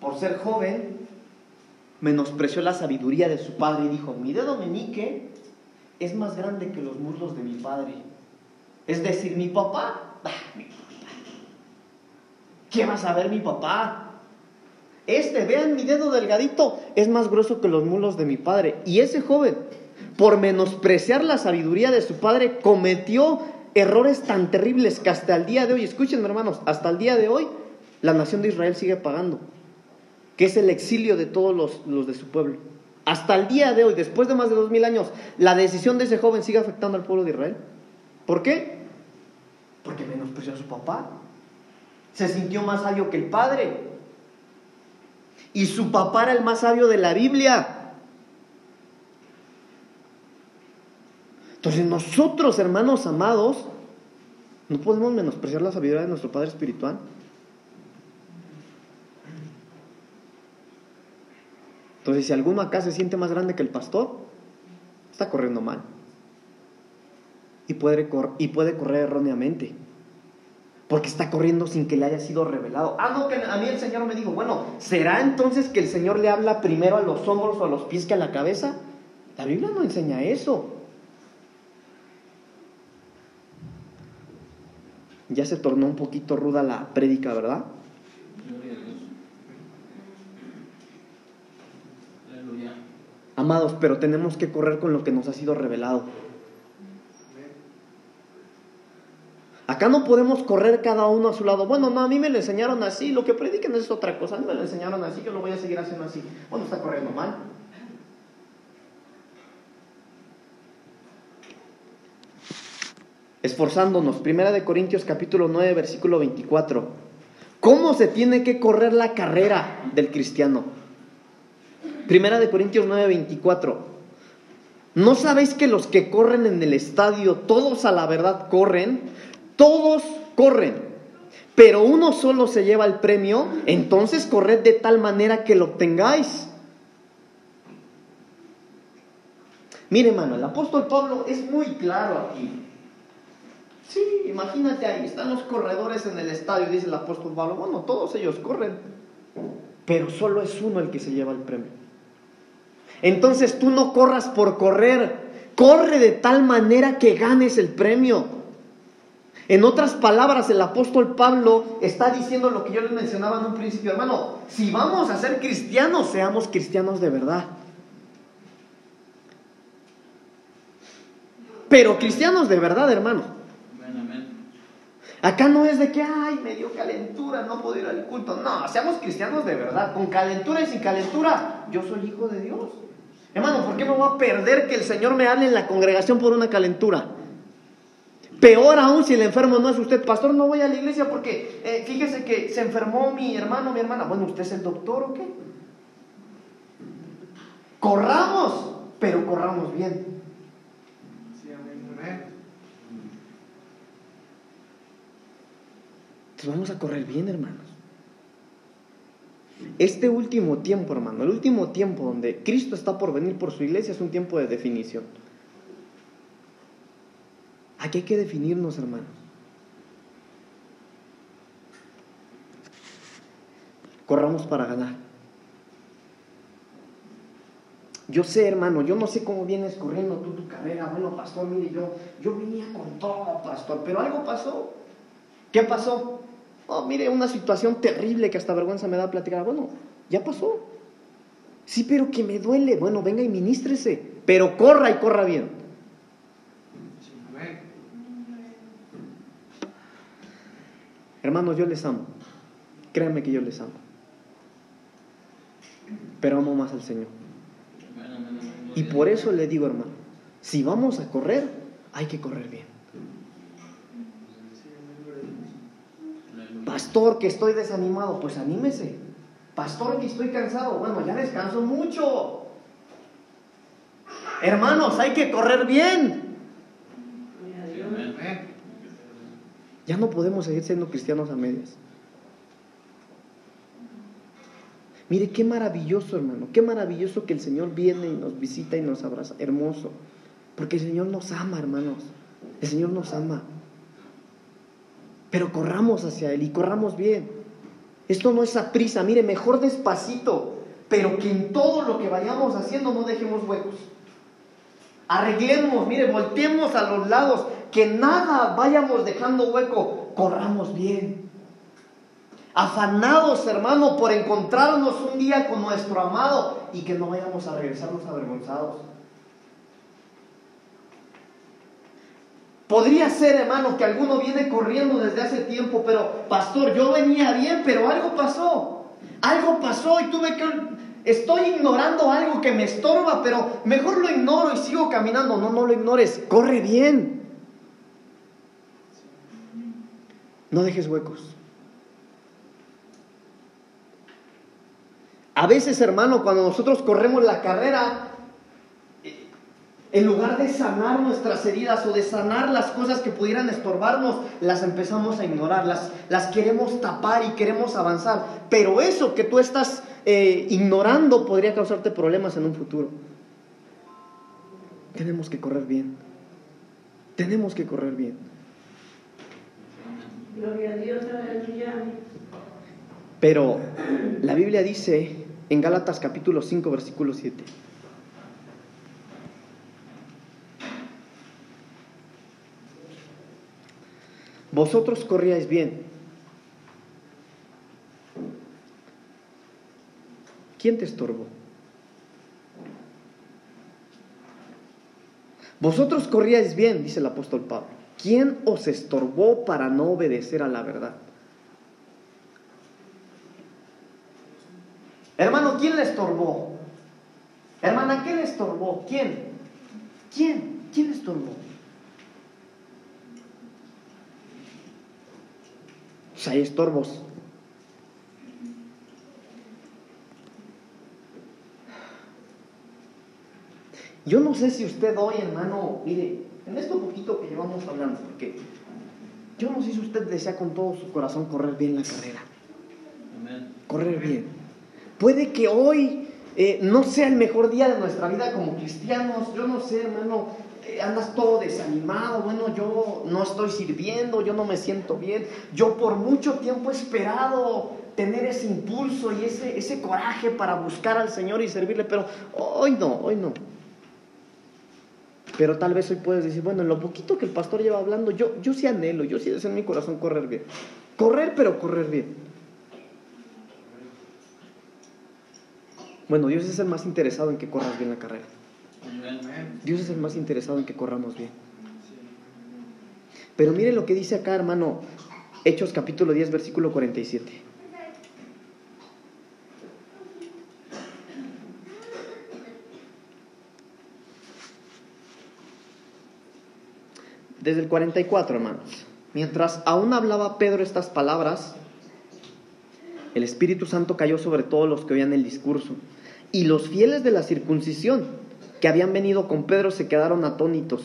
por ser joven, menospreció la sabiduría de su padre y dijo, mi dedo meñique es más grande que los muslos de mi padre. Es decir, mi papá, ¿qué va a saber mi papá? Este, vean mi dedo delgadito, es más grueso que los mulos de mi padre. Y ese joven, por menospreciar la sabiduría de su padre, cometió errores tan terribles que hasta el día de hoy, escúchenme hermanos, hasta el día de hoy, la nación de Israel sigue pagando, que es el exilio de todos los, los de su pueblo. Hasta el día de hoy, después de más de dos mil años, la decisión de ese joven sigue afectando al pueblo de Israel. ¿Por qué? Porque menospreció a su papá. Se sintió más sabio que el padre. Y su papá era el más sabio de la Biblia. Entonces nosotros, hermanos amados, no podemos menospreciar la sabiduría de nuestro Padre Espiritual. Entonces, si alguno acá se siente más grande que el pastor, está corriendo mal y puede, y puede correr erróneamente. Porque está corriendo sin que le haya sido revelado. Ah, no, que a mí el Señor me dijo, bueno, ¿será entonces que el Señor le habla primero a los hombros o a los pies que a la cabeza? La Biblia no enseña eso. Ya se tornó un poquito ruda la prédica, ¿verdad? Amados, pero tenemos que correr con lo que nos ha sido revelado. Acá no podemos correr cada uno a su lado. Bueno, no, a mí me lo enseñaron así, lo que prediquen es otra cosa. A mí me lo enseñaron así, yo lo voy a seguir haciendo así. Bueno, está corriendo mal. Esforzándonos. Primera de Corintios capítulo 9, versículo 24. ¿Cómo se tiene que correr la carrera del cristiano? Primera de Corintios 9, 24. ¿No sabéis que los que corren en el estadio, todos a la verdad corren, todos corren, pero uno solo se lleva el premio, entonces corred de tal manera que lo obtengáis. Mire, hermano, el apóstol Pablo es muy claro aquí. Sí, imagínate ahí, están los corredores en el estadio, dice el apóstol Pablo. Bueno, todos ellos corren, pero solo es uno el que se lleva el premio. Entonces tú no corras por correr, corre de tal manera que ganes el premio. En otras palabras, el apóstol Pablo está diciendo lo que yo les mencionaba en un principio, hermano, si vamos a ser cristianos, seamos cristianos de verdad. Pero cristianos de verdad, hermano. Acá no es de que, ay, me dio calentura, no puedo ir al culto. No, seamos cristianos de verdad, con calentura y sin calentura. Yo soy hijo de Dios. Hermano, ¿por qué me voy a perder que el Señor me hable en la congregación por una calentura? Peor aún si el enfermo no es usted, pastor, no voy a la iglesia porque eh, fíjese que se enfermó mi hermano, mi hermana. Bueno, ¿usted es el doctor o qué? Corramos pero corramos bien. Vamos a correr bien, hermanos. Este último tiempo, hermano, el último tiempo donde Cristo está por venir por su iglesia es un tiempo de definición. Aquí hay que definirnos, hermanos. Corramos para ganar. Yo sé, hermano, yo no sé cómo vienes corriendo tú tu carrera. Bueno, pastor, mire, yo, yo venía con todo, pastor, pero algo pasó. ¿Qué pasó? Oh, mire, una situación terrible que hasta vergüenza me da platicar. Bueno, ya pasó. Sí, pero que me duele. Bueno, venga y ministrese. Pero corra y corra bien. Hermanos, yo les amo. Créanme que yo les amo. Pero amo más al Señor. Y por eso le digo, hermano, si vamos a correr, hay que correr bien. Pastor, que estoy desanimado, pues anímese. Pastor, que estoy cansado, bueno, ya descanso mucho. Hermanos, hay que correr bien. Ya no podemos seguir siendo cristianos a medias. Mire qué maravilloso, hermano, qué maravilloso que el Señor viene y nos visita y nos abraza. Hermoso. Porque el Señor nos ama, hermanos. El Señor nos ama. Pero corramos hacia Él y corramos bien. Esto no es a prisa, mire, mejor despacito, pero que en todo lo que vayamos haciendo no dejemos huecos. Arreglemos, mire, volteemos a los lados, que nada vayamos dejando hueco, corramos bien. Afanados, hermano, por encontrarnos un día con nuestro amado y que no vayamos a regresarnos avergonzados. Podría ser, hermano, que alguno viene corriendo desde hace tiempo, pero pastor, yo venía bien, pero algo pasó. Algo pasó y tuve que... Estoy ignorando algo que me estorba, pero mejor lo ignoro y sigo caminando. No, no lo ignores. Corre bien. No dejes huecos. A veces, hermano, cuando nosotros corremos la carrera, en lugar de sanar nuestras heridas o de sanar las cosas que pudieran estorbarnos, las empezamos a ignorar, las, las queremos tapar y queremos avanzar. Pero eso que tú estás eh, ignorando podría causarte problemas en un futuro. Tenemos que correr bien. Tenemos que correr bien. Gloria a Dios, Pero la Biblia dice en Gálatas capítulo 5, versículo 7. Vosotros corríais bien. ¿Quién te estorbó? Vosotros corríais bien, dice el apóstol Pablo. ¿Quién os estorbó para no obedecer a la verdad? Hermano, ¿quién le estorbó? Hermana, ¿quién le estorbó? ¿Quién? ¿Quién? ¿Quién le estorbó? Pues hay estorbos. Yo no sé si usted hoy, hermano, mire, en esto poquito que llevamos hablando, porque yo no sé si usted desea con todo su corazón correr bien la carrera. Correr bien. Puede que hoy eh, no sea el mejor día de nuestra vida como cristianos. Yo no sé, hermano, andas todo desanimado, bueno, yo no estoy sirviendo, yo no me siento bien, yo por mucho tiempo he esperado tener ese impulso y ese, ese coraje para buscar al Señor y servirle, pero hoy no, hoy no. Pero tal vez hoy puedes decir, bueno, en lo poquito que el pastor lleva hablando, yo, yo sí anhelo, yo sí deseo en mi corazón correr bien. Correr, pero correr bien. Bueno, Dios es el más interesado en que corras bien la carrera. Dios es el más interesado en que corramos bien. Pero mire lo que dice acá, hermano, Hechos capítulo 10, versículo 47. Desde el 44, hermanos. Mientras aún hablaba Pedro estas palabras, el Espíritu Santo cayó sobre todos los que oían el discurso. Y los fieles de la circuncisión que habían venido con Pedro se quedaron atónitos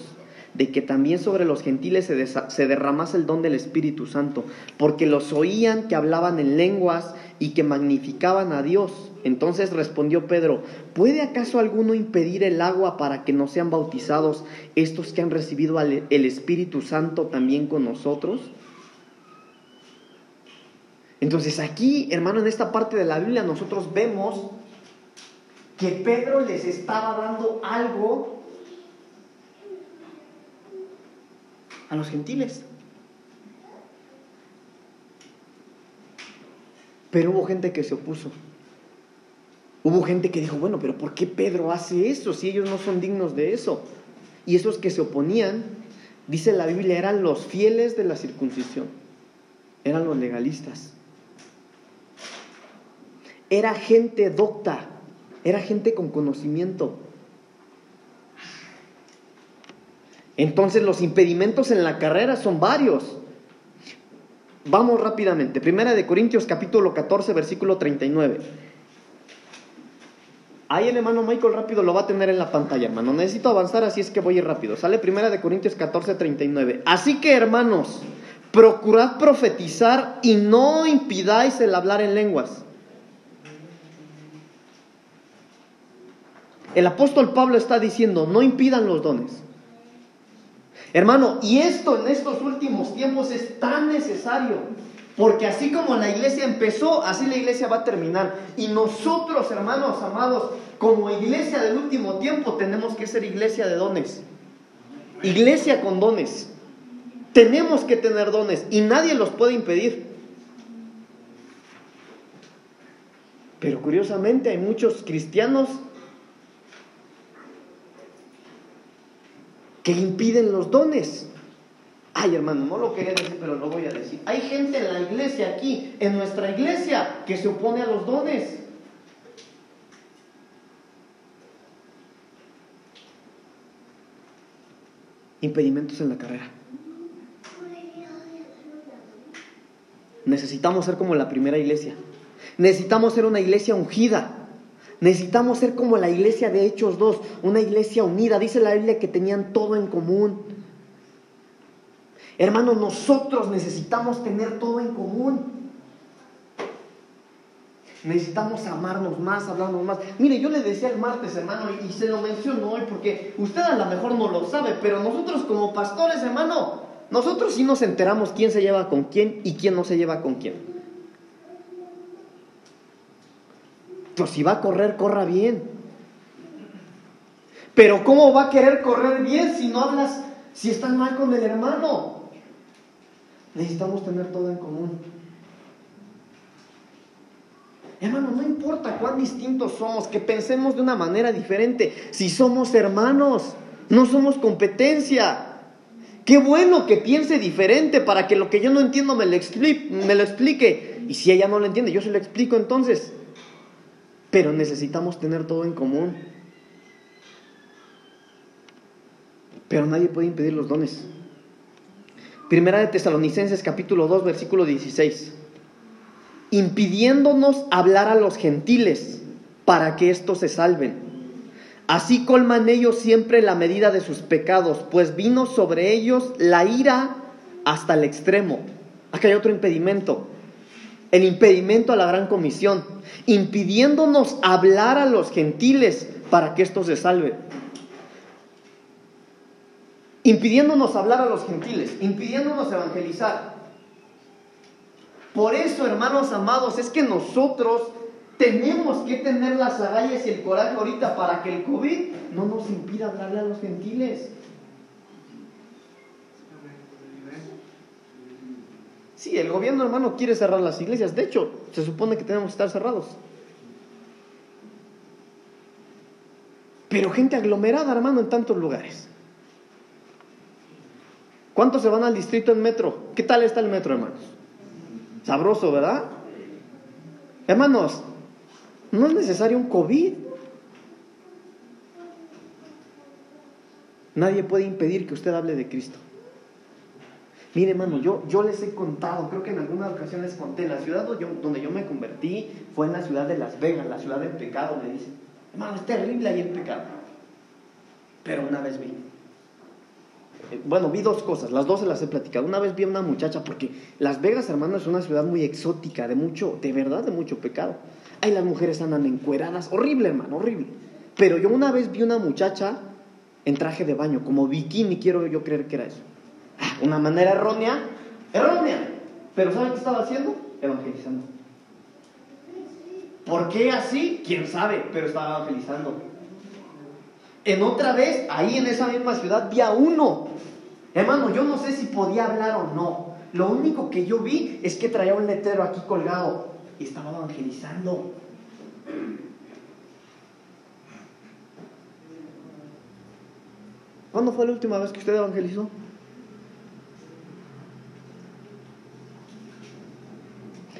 de que también sobre los gentiles se, se, derramase el don del Espíritu Santo, porque los oían que hablaban en lenguas y que magnificaban a Dios. Entonces respondió Pedro, ¿puede acaso alguno impedir el agua para que no sean bautizados estos que han recibido el Espíritu Santo también con nosotros? Entonces aquí, hermano, en esta parte de la Biblia nosotros vemos que Pedro les estaba dando algo a los gentiles. Pero hubo gente que se opuso. Hubo gente que dijo, bueno, pero ¿por qué Pedro hace eso si ellos no son dignos de eso? Y esos que se oponían, dice la Biblia, eran los fieles de la circuncisión, eran los legalistas. Era gente docta, era gente con conocimiento. Entonces los impedimentos en la carrera son varios. Vamos rápidamente. Primera de Corintios capítulo 14 versículo 39. Ahí el hermano Michael rápido lo va a tener en la pantalla, hermano. Necesito avanzar, así es que voy a ir rápido. Sale Primera de Corintios 14, 39. Así que, hermanos, procurad profetizar y no impidáis el hablar en lenguas. El apóstol Pablo está diciendo, no impidan los dones. Hermano, y esto en estos últimos tiempos es tan necesario, porque así como la iglesia empezó, así la iglesia va a terminar. Y nosotros, hermanos amados, como iglesia del último tiempo, tenemos que ser iglesia de dones. Iglesia con dones. Tenemos que tener dones y nadie los puede impedir. Pero curiosamente hay muchos cristianos que impiden los dones. Ay, hermano, no lo quería decir, pero lo voy a decir. Hay gente en la iglesia aquí, en nuestra iglesia, que se opone a los dones. Impedimentos en la carrera. Necesitamos ser como la primera iglesia. Necesitamos ser una iglesia ungida. Necesitamos ser como la iglesia de Hechos 2, una iglesia unida. Dice la Biblia que tenían todo en común. Hermanos, nosotros necesitamos tener todo en común. Necesitamos amarnos más, hablarnos más. Mire, yo le decía el martes, hermano, y se lo menciono hoy porque usted a lo mejor no lo sabe, pero nosotros como pastores, hermano, nosotros sí nos enteramos quién se lleva con quién y quién no se lleva con quién. Pues si va a correr, corra bien. Pero ¿cómo va a querer correr bien si no hablas, si estás mal con el hermano? Necesitamos tener todo en común. Hermano, no importa cuán distintos somos, que pensemos de una manera diferente. Si somos hermanos, no somos competencia. Qué bueno que piense diferente para que lo que yo no entiendo me lo, explique, me lo explique. Y si ella no lo entiende, yo se lo explico entonces pero necesitamos tener todo en común. Pero nadie puede impedir los dones. Primera de Tesalonicenses capítulo 2 versículo 16. Impidiéndonos hablar a los gentiles para que éstos se salven. Así colman ellos siempre la medida de sus pecados, pues vino sobre ellos la ira hasta el extremo. Acá hay otro impedimento el impedimento a la gran comisión, impidiéndonos hablar a los gentiles para que esto se salve. Impidiéndonos hablar a los gentiles, impidiéndonos evangelizar. Por eso, hermanos amados, es que nosotros tenemos que tener las agallas y el coraje ahorita para que el COVID no nos impida hablarle a los gentiles. Sí, el gobierno hermano quiere cerrar las iglesias. De hecho, se supone que tenemos que estar cerrados. Pero gente aglomerada, hermano, en tantos lugares. ¿Cuántos se van al distrito en metro? ¿Qué tal está el metro, hermanos? Sabroso, ¿verdad? Hermanos, no es necesario un COVID. Nadie puede impedir que usted hable de Cristo. Mire, hermano, yo, yo les he contado, creo que en algunas ocasiones conté, la ciudad donde yo, me convertí fue en la ciudad de Las Vegas, la ciudad del pecado, me dicen. Hermano, es terrible ahí el pecado. Pero una vez vi. Eh, bueno, vi dos cosas, las dos se las he platicado. Una vez vi a una muchacha, porque Las Vegas, hermano, es una ciudad muy exótica, de mucho, de verdad, de mucho pecado. Ahí las mujeres andan encueradas, horrible, hermano, horrible. Pero yo una vez vi una muchacha en traje de baño, como bikini, quiero yo creer que era eso. Una manera errónea, errónea. Pero ¿saben qué estaba haciendo? Evangelizando. ¿Por qué así? ¿Quién sabe? Pero estaba evangelizando. En otra vez, ahí en esa misma ciudad, vi a uno. Hermano, yo no sé si podía hablar o no. Lo único que yo vi es que traía un letrero aquí colgado y estaba evangelizando. ¿Cuándo fue la última vez que usted evangelizó?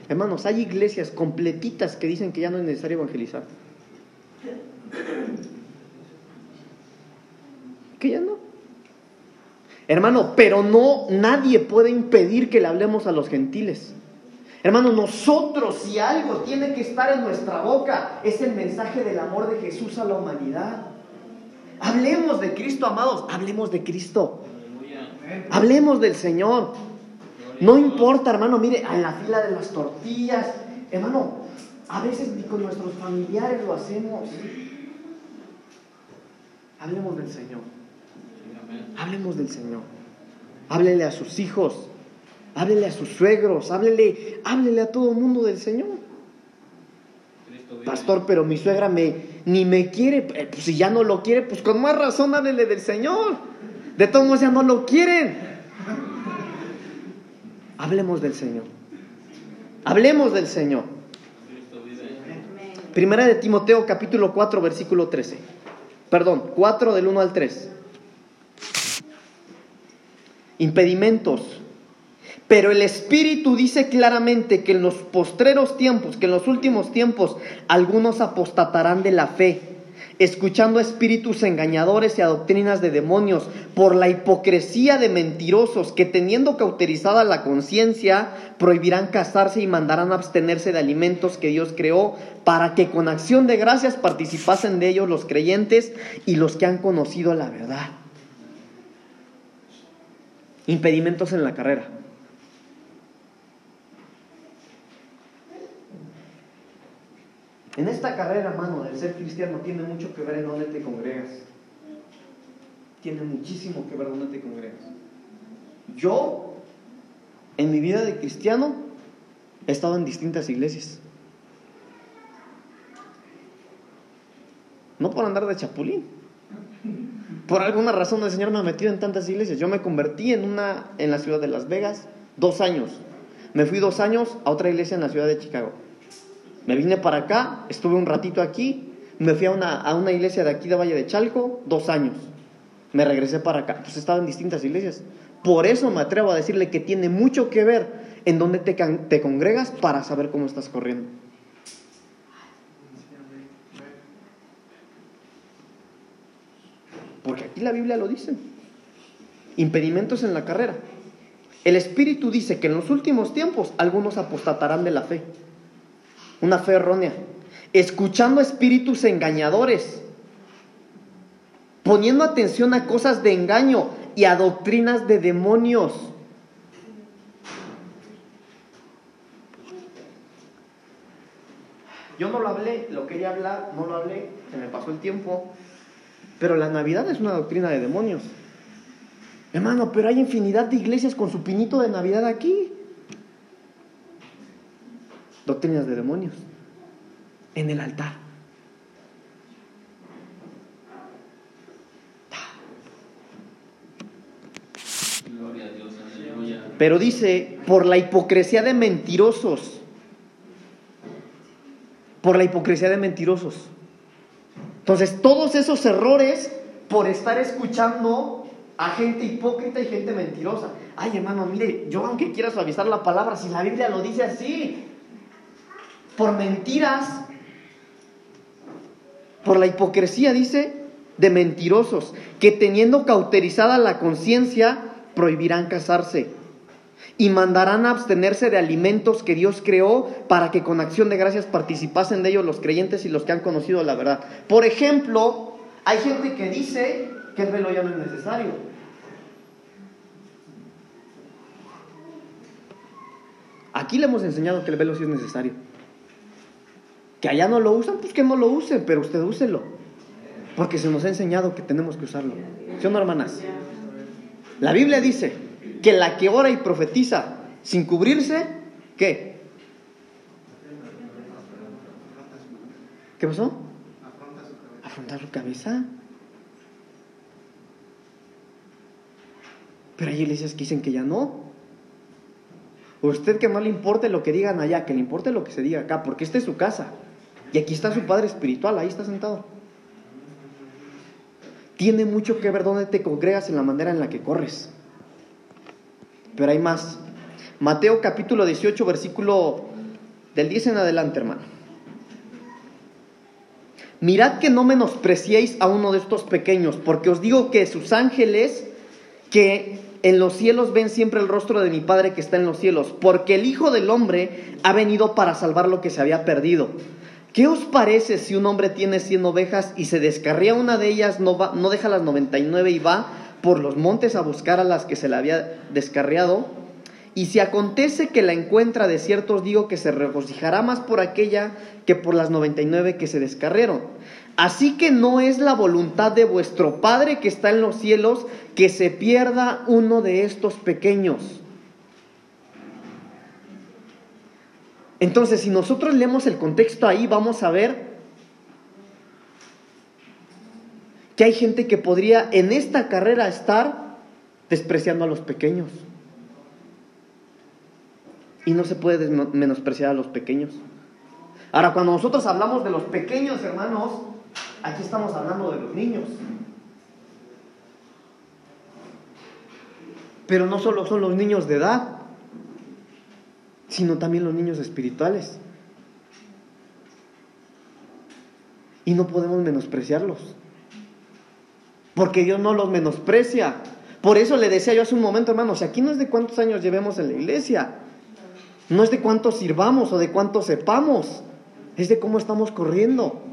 Hermanos, hay iglesias completitas que dicen que ya no es necesario evangelizar. Que ya no. Hermano, pero no, nadie puede impedir que le hablemos a los gentiles. Hermano, nosotros si algo tiene que estar en nuestra boca es el mensaje del amor de Jesús a la humanidad. Hablemos de Cristo, amados, hablemos de Cristo. Hablemos del Señor. No importa, hermano, mire, en la fila de las tortillas, hermano, a veces ni con nuestros familiares lo hacemos. Hablemos del Señor. Hablemos del Señor. Háblele a sus hijos. Háblele a sus suegros. Háblele, háblele a todo el mundo del Señor. Pastor, pero mi suegra me, ni me quiere. Eh, pues si ya no lo quiere, pues con más razón háblele del Señor. De todos modos ya no lo quieren. Hablemos del Señor. Hablemos del Señor. Primera de Timoteo capítulo 4 versículo 13. Perdón, 4 del 1 al 3. Impedimentos. Pero el Espíritu dice claramente que en los postreros tiempos, que en los últimos tiempos, algunos apostatarán de la fe escuchando a espíritus engañadores y a doctrinas de demonios, por la hipocresía de mentirosos que teniendo cauterizada la conciencia, prohibirán casarse y mandarán abstenerse de alimentos que Dios creó, para que con acción de gracias participasen de ellos los creyentes y los que han conocido la verdad. Impedimentos en la carrera. En esta carrera, hermano, del ser cristiano tiene mucho que ver en dónde te congregas. Tiene muchísimo que ver dónde te congregas. Yo, en mi vida de cristiano, he estado en distintas iglesias. No por andar de chapulín. Por alguna razón el Señor me ha metido en tantas iglesias. Yo me convertí en una en la ciudad de Las Vegas dos años. Me fui dos años a otra iglesia en la ciudad de Chicago. Me vine para acá, estuve un ratito aquí, me fui a una, a una iglesia de aquí de Valle de Chalco, dos años. Me regresé para acá. Entonces estaba en distintas iglesias. Por eso me atrevo a decirle que tiene mucho que ver en dónde te, te congregas para saber cómo estás corriendo. Porque aquí la Biblia lo dice. Impedimentos en la carrera. El Espíritu dice que en los últimos tiempos algunos apostatarán de la fe una fe errónea, escuchando espíritus engañadores, poniendo atención a cosas de engaño y a doctrinas de demonios. Yo no lo hablé, lo quería hablar, no lo hablé, se me pasó el tiempo. Pero la Navidad es una doctrina de demonios. Hermano, pero hay infinidad de iglesias con su pinito de Navidad aquí doctrinas de demonios en el altar. Pero dice, por la hipocresía de mentirosos, por la hipocresía de mentirosos. Entonces, todos esos errores por estar escuchando a gente hipócrita y gente mentirosa. Ay, hermano, mire, yo aunque quiera suavizar la palabra, si la Biblia lo dice así, por mentiras, por la hipocresía, dice, de mentirosos, que teniendo cauterizada la conciencia, prohibirán casarse y mandarán a abstenerse de alimentos que Dios creó para que con acción de gracias participasen de ellos los creyentes y los que han conocido la verdad. Por ejemplo, hay gente que dice que el velo ya no es necesario. Aquí le hemos enseñado que el velo sí es necesario. Allá no lo usan, pues que no lo usen, pero usted úselo. Porque se nos ha enseñado que tenemos que usarlo. ¿Sí o no, hermanas? La Biblia dice que la que ora y profetiza sin cubrirse, ¿qué? ¿Qué pasó? Afrontar su cabeza. Pero hay iglesias que dicen que ya no. Usted que no le importe lo que digan allá, que le importe lo que se diga acá, porque esta es su casa. Y aquí está su padre espiritual, ahí está sentado. Tiene mucho que ver dónde te congregas en la manera en la que corres. Pero hay más. Mateo capítulo 18, versículo del 10 en adelante, hermano. Mirad que no menospreciéis a uno de estos pequeños, porque os digo que sus ángeles que en los cielos ven siempre el rostro de mi Padre que está en los cielos, porque el Hijo del Hombre ha venido para salvar lo que se había perdido. ¿Qué os parece si un hombre tiene cien ovejas y se descarría una de ellas, no, va, no deja las noventa y nueve y va por los montes a buscar a las que se le había descarriado? Y si acontece que la encuentra, de cierto os digo que se regocijará más por aquella que por las noventa y nueve que se descarrieron. Así que no es la voluntad de vuestro Padre que está en los cielos que se pierda uno de estos pequeños. Entonces, si nosotros leemos el contexto ahí, vamos a ver que hay gente que podría en esta carrera estar despreciando a los pequeños. Y no se puede menospreciar a los pequeños. Ahora, cuando nosotros hablamos de los pequeños, hermanos, aquí estamos hablando de los niños. Pero no solo son los niños de edad, sino también los niños espirituales. Y no podemos menospreciarlos. Porque Dios no los menosprecia. Por eso le decía yo hace un momento, hermanos, aquí no es de cuántos años llevemos en la iglesia. No es de cuántos sirvamos o de cuántos sepamos. Es de cómo estamos corriendo.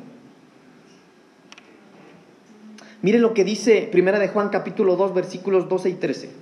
Miren lo que dice Primera de Juan capítulo 2 versículos 12 y 13.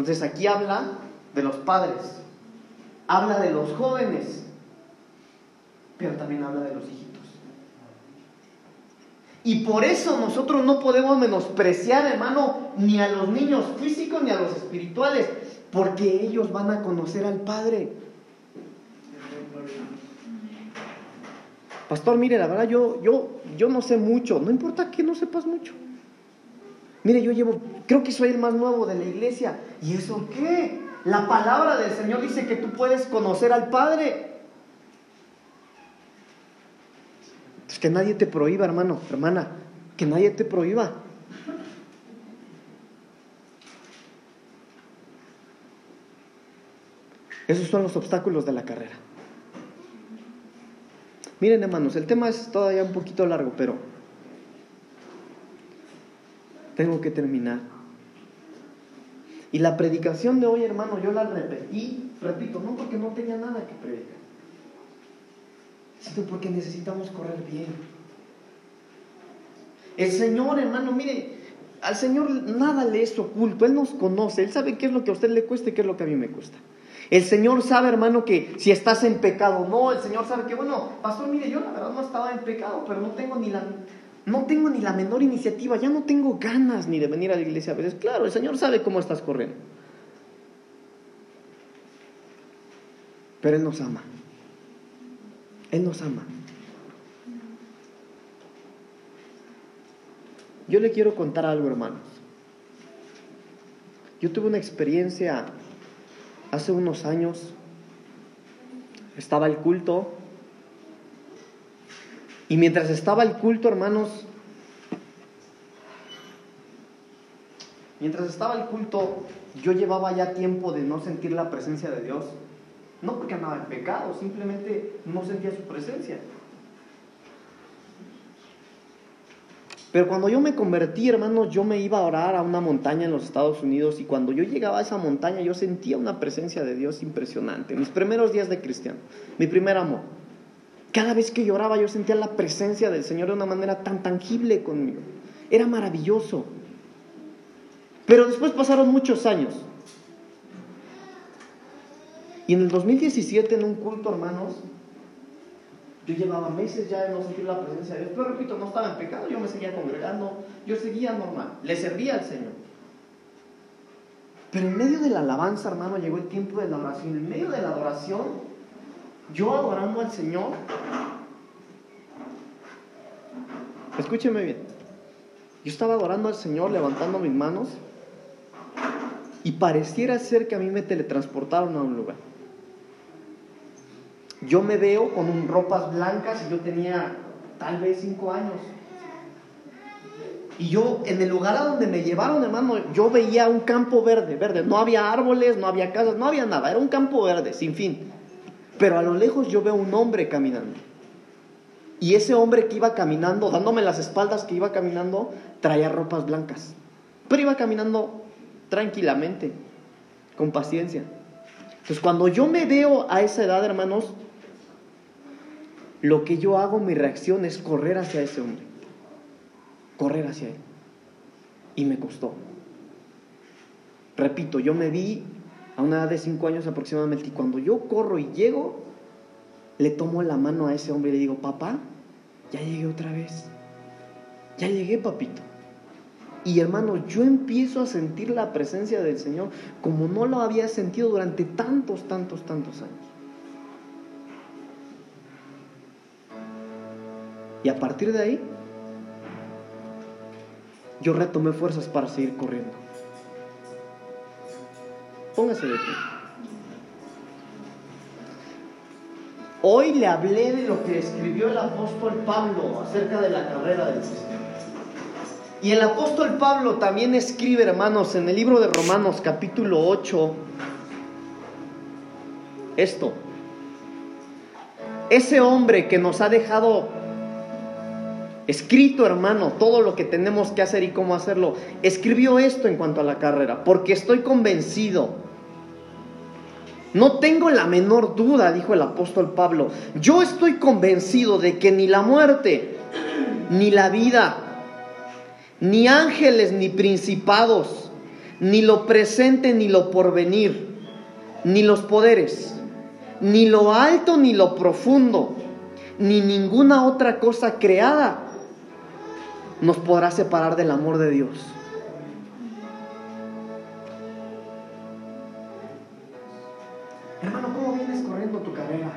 Entonces aquí habla de los padres, habla de los jóvenes, pero también habla de los hijitos. Y por eso nosotros no podemos menospreciar, hermano, ni a los niños físicos ni a los espirituales, porque ellos van a conocer al Padre. Pastor, mire, la verdad yo, yo, yo no sé mucho, no importa que no sepas mucho. Mire, yo llevo, creo que soy el más nuevo de la iglesia. ¿Y eso qué? La palabra del Señor dice que tú puedes conocer al Padre. Es que nadie te prohíba, hermano, hermana, que nadie te prohíba. Esos son los obstáculos de la carrera. Miren, hermanos, el tema es todavía un poquito largo, pero tengo que terminar. Y la predicación de hoy, hermano, yo la repetí, repito, no porque no tenía nada que predicar, sino porque necesitamos correr bien. El Señor, hermano, mire, al Señor nada le es oculto, Él nos conoce, Él sabe qué es lo que a usted le cuesta y qué es lo que a mí me cuesta. El Señor sabe, hermano, que si estás en pecado no, el Señor sabe que, bueno, pastor, mire, yo la verdad no estaba en pecado, pero no tengo ni la, no tengo ni la menor iniciativa, ya no tengo ganas ni de venir a la iglesia a veces. Claro, el Señor sabe cómo estás corriendo. Pero Él nos ama. Él nos ama. Yo le quiero contar algo, hermanos. Yo tuve una experiencia hace unos años. Estaba el culto y mientras estaba el culto, hermanos, Mientras estaba el culto, yo llevaba ya tiempo de no sentir la presencia de Dios. No porque andaba en pecado, simplemente no sentía su presencia. Pero cuando yo me convertí, hermano, yo me iba a orar a una montaña en los Estados Unidos y cuando yo llegaba a esa montaña yo sentía una presencia de Dios impresionante. Mis primeros días de cristiano, mi primer amor. Cada vez que lloraba yo sentía la presencia del Señor de una manera tan tangible conmigo. Era maravilloso. Pero después pasaron muchos años. Y en el 2017, en un culto, hermanos, yo llevaba meses ya de no sentir la presencia de Dios. Pero repito, no estaba en pecado, yo me seguía congregando, yo seguía normal, le servía al Señor. Pero en medio de la alabanza, hermano, llegó el tiempo de la oración. En medio de la adoración, yo adorando al Señor, escúcheme bien, yo estaba adorando al Señor, levantando mis manos, y pareciera ser que a mí me teletransportaron a un lugar. Yo me veo con ropas blancas y yo tenía tal vez cinco años. Y yo, en el lugar a donde me llevaron, hermano, yo veía un campo verde, verde. No había árboles, no había casas, no había nada. Era un campo verde, sin fin. Pero a lo lejos yo veo un hombre caminando. Y ese hombre que iba caminando, dándome las espaldas que iba caminando, traía ropas blancas. Pero iba caminando tranquilamente, con paciencia. Entonces, cuando yo me veo a esa edad, hermanos, lo que yo hago, mi reacción es correr hacia ese hombre. Correr hacia él. Y me costó. Repito, yo me vi a una edad de cinco años aproximadamente y cuando yo corro y llego, le tomo la mano a ese hombre y le digo, papá, ya llegué otra vez. Ya llegué, papito. Y hermano, yo empiezo a sentir la presencia del Señor como no lo había sentido durante tantos, tantos, tantos años. Y a partir de ahí, yo retomé fuerzas para seguir corriendo. Póngase de pie. Hoy le hablé de lo que escribió el apóstol Pablo acerca de la carrera del sistema. Y el apóstol Pablo también escribe, hermanos, en el libro de Romanos capítulo 8, esto. Ese hombre que nos ha dejado escrito, hermano, todo lo que tenemos que hacer y cómo hacerlo, escribió esto en cuanto a la carrera, porque estoy convencido. No tengo la menor duda, dijo el apóstol Pablo. Yo estoy convencido de que ni la muerte, ni la vida, ni ángeles, ni principados, ni lo presente, ni lo porvenir, ni los poderes, ni lo alto, ni lo profundo, ni ninguna otra cosa creada nos podrá separar del amor de Dios. Hermano, ¿cómo vienes corriendo tu carrera?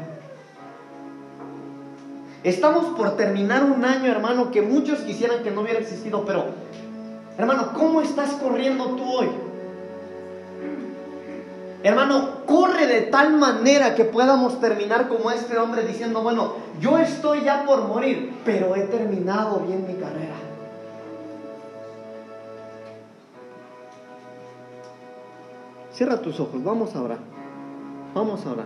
Estamos por terminar un año, hermano, que muchos quisieran que no hubiera existido, pero, hermano, ¿cómo estás corriendo tú hoy? Hermano, corre de tal manera que podamos terminar como este hombre diciendo, bueno, yo estoy ya por morir, pero he terminado bien mi carrera. Cierra tus ojos, vamos a orar. Vamos a orar.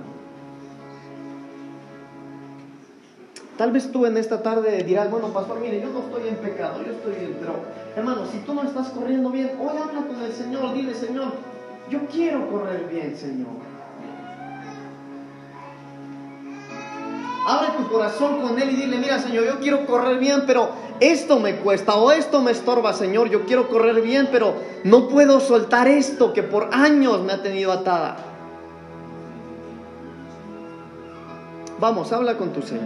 Tal vez tú en esta tarde dirás, bueno, pastor, mire, yo no estoy en pecado, yo estoy bien, pero hermano, si tú no estás corriendo bien, hoy habla con el Señor, dile, Señor, yo quiero correr bien, Señor. Abre tu corazón con Él y dile, mira, Señor, yo quiero correr bien, pero esto me cuesta o esto me estorba, Señor, yo quiero correr bien, pero no puedo soltar esto que por años me ha tenido atada. Vamos, habla con tu Señor.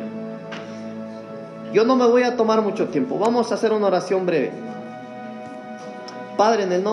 Yo no me voy a tomar mucho tiempo. Vamos a hacer una oración breve. Padre, en el nombre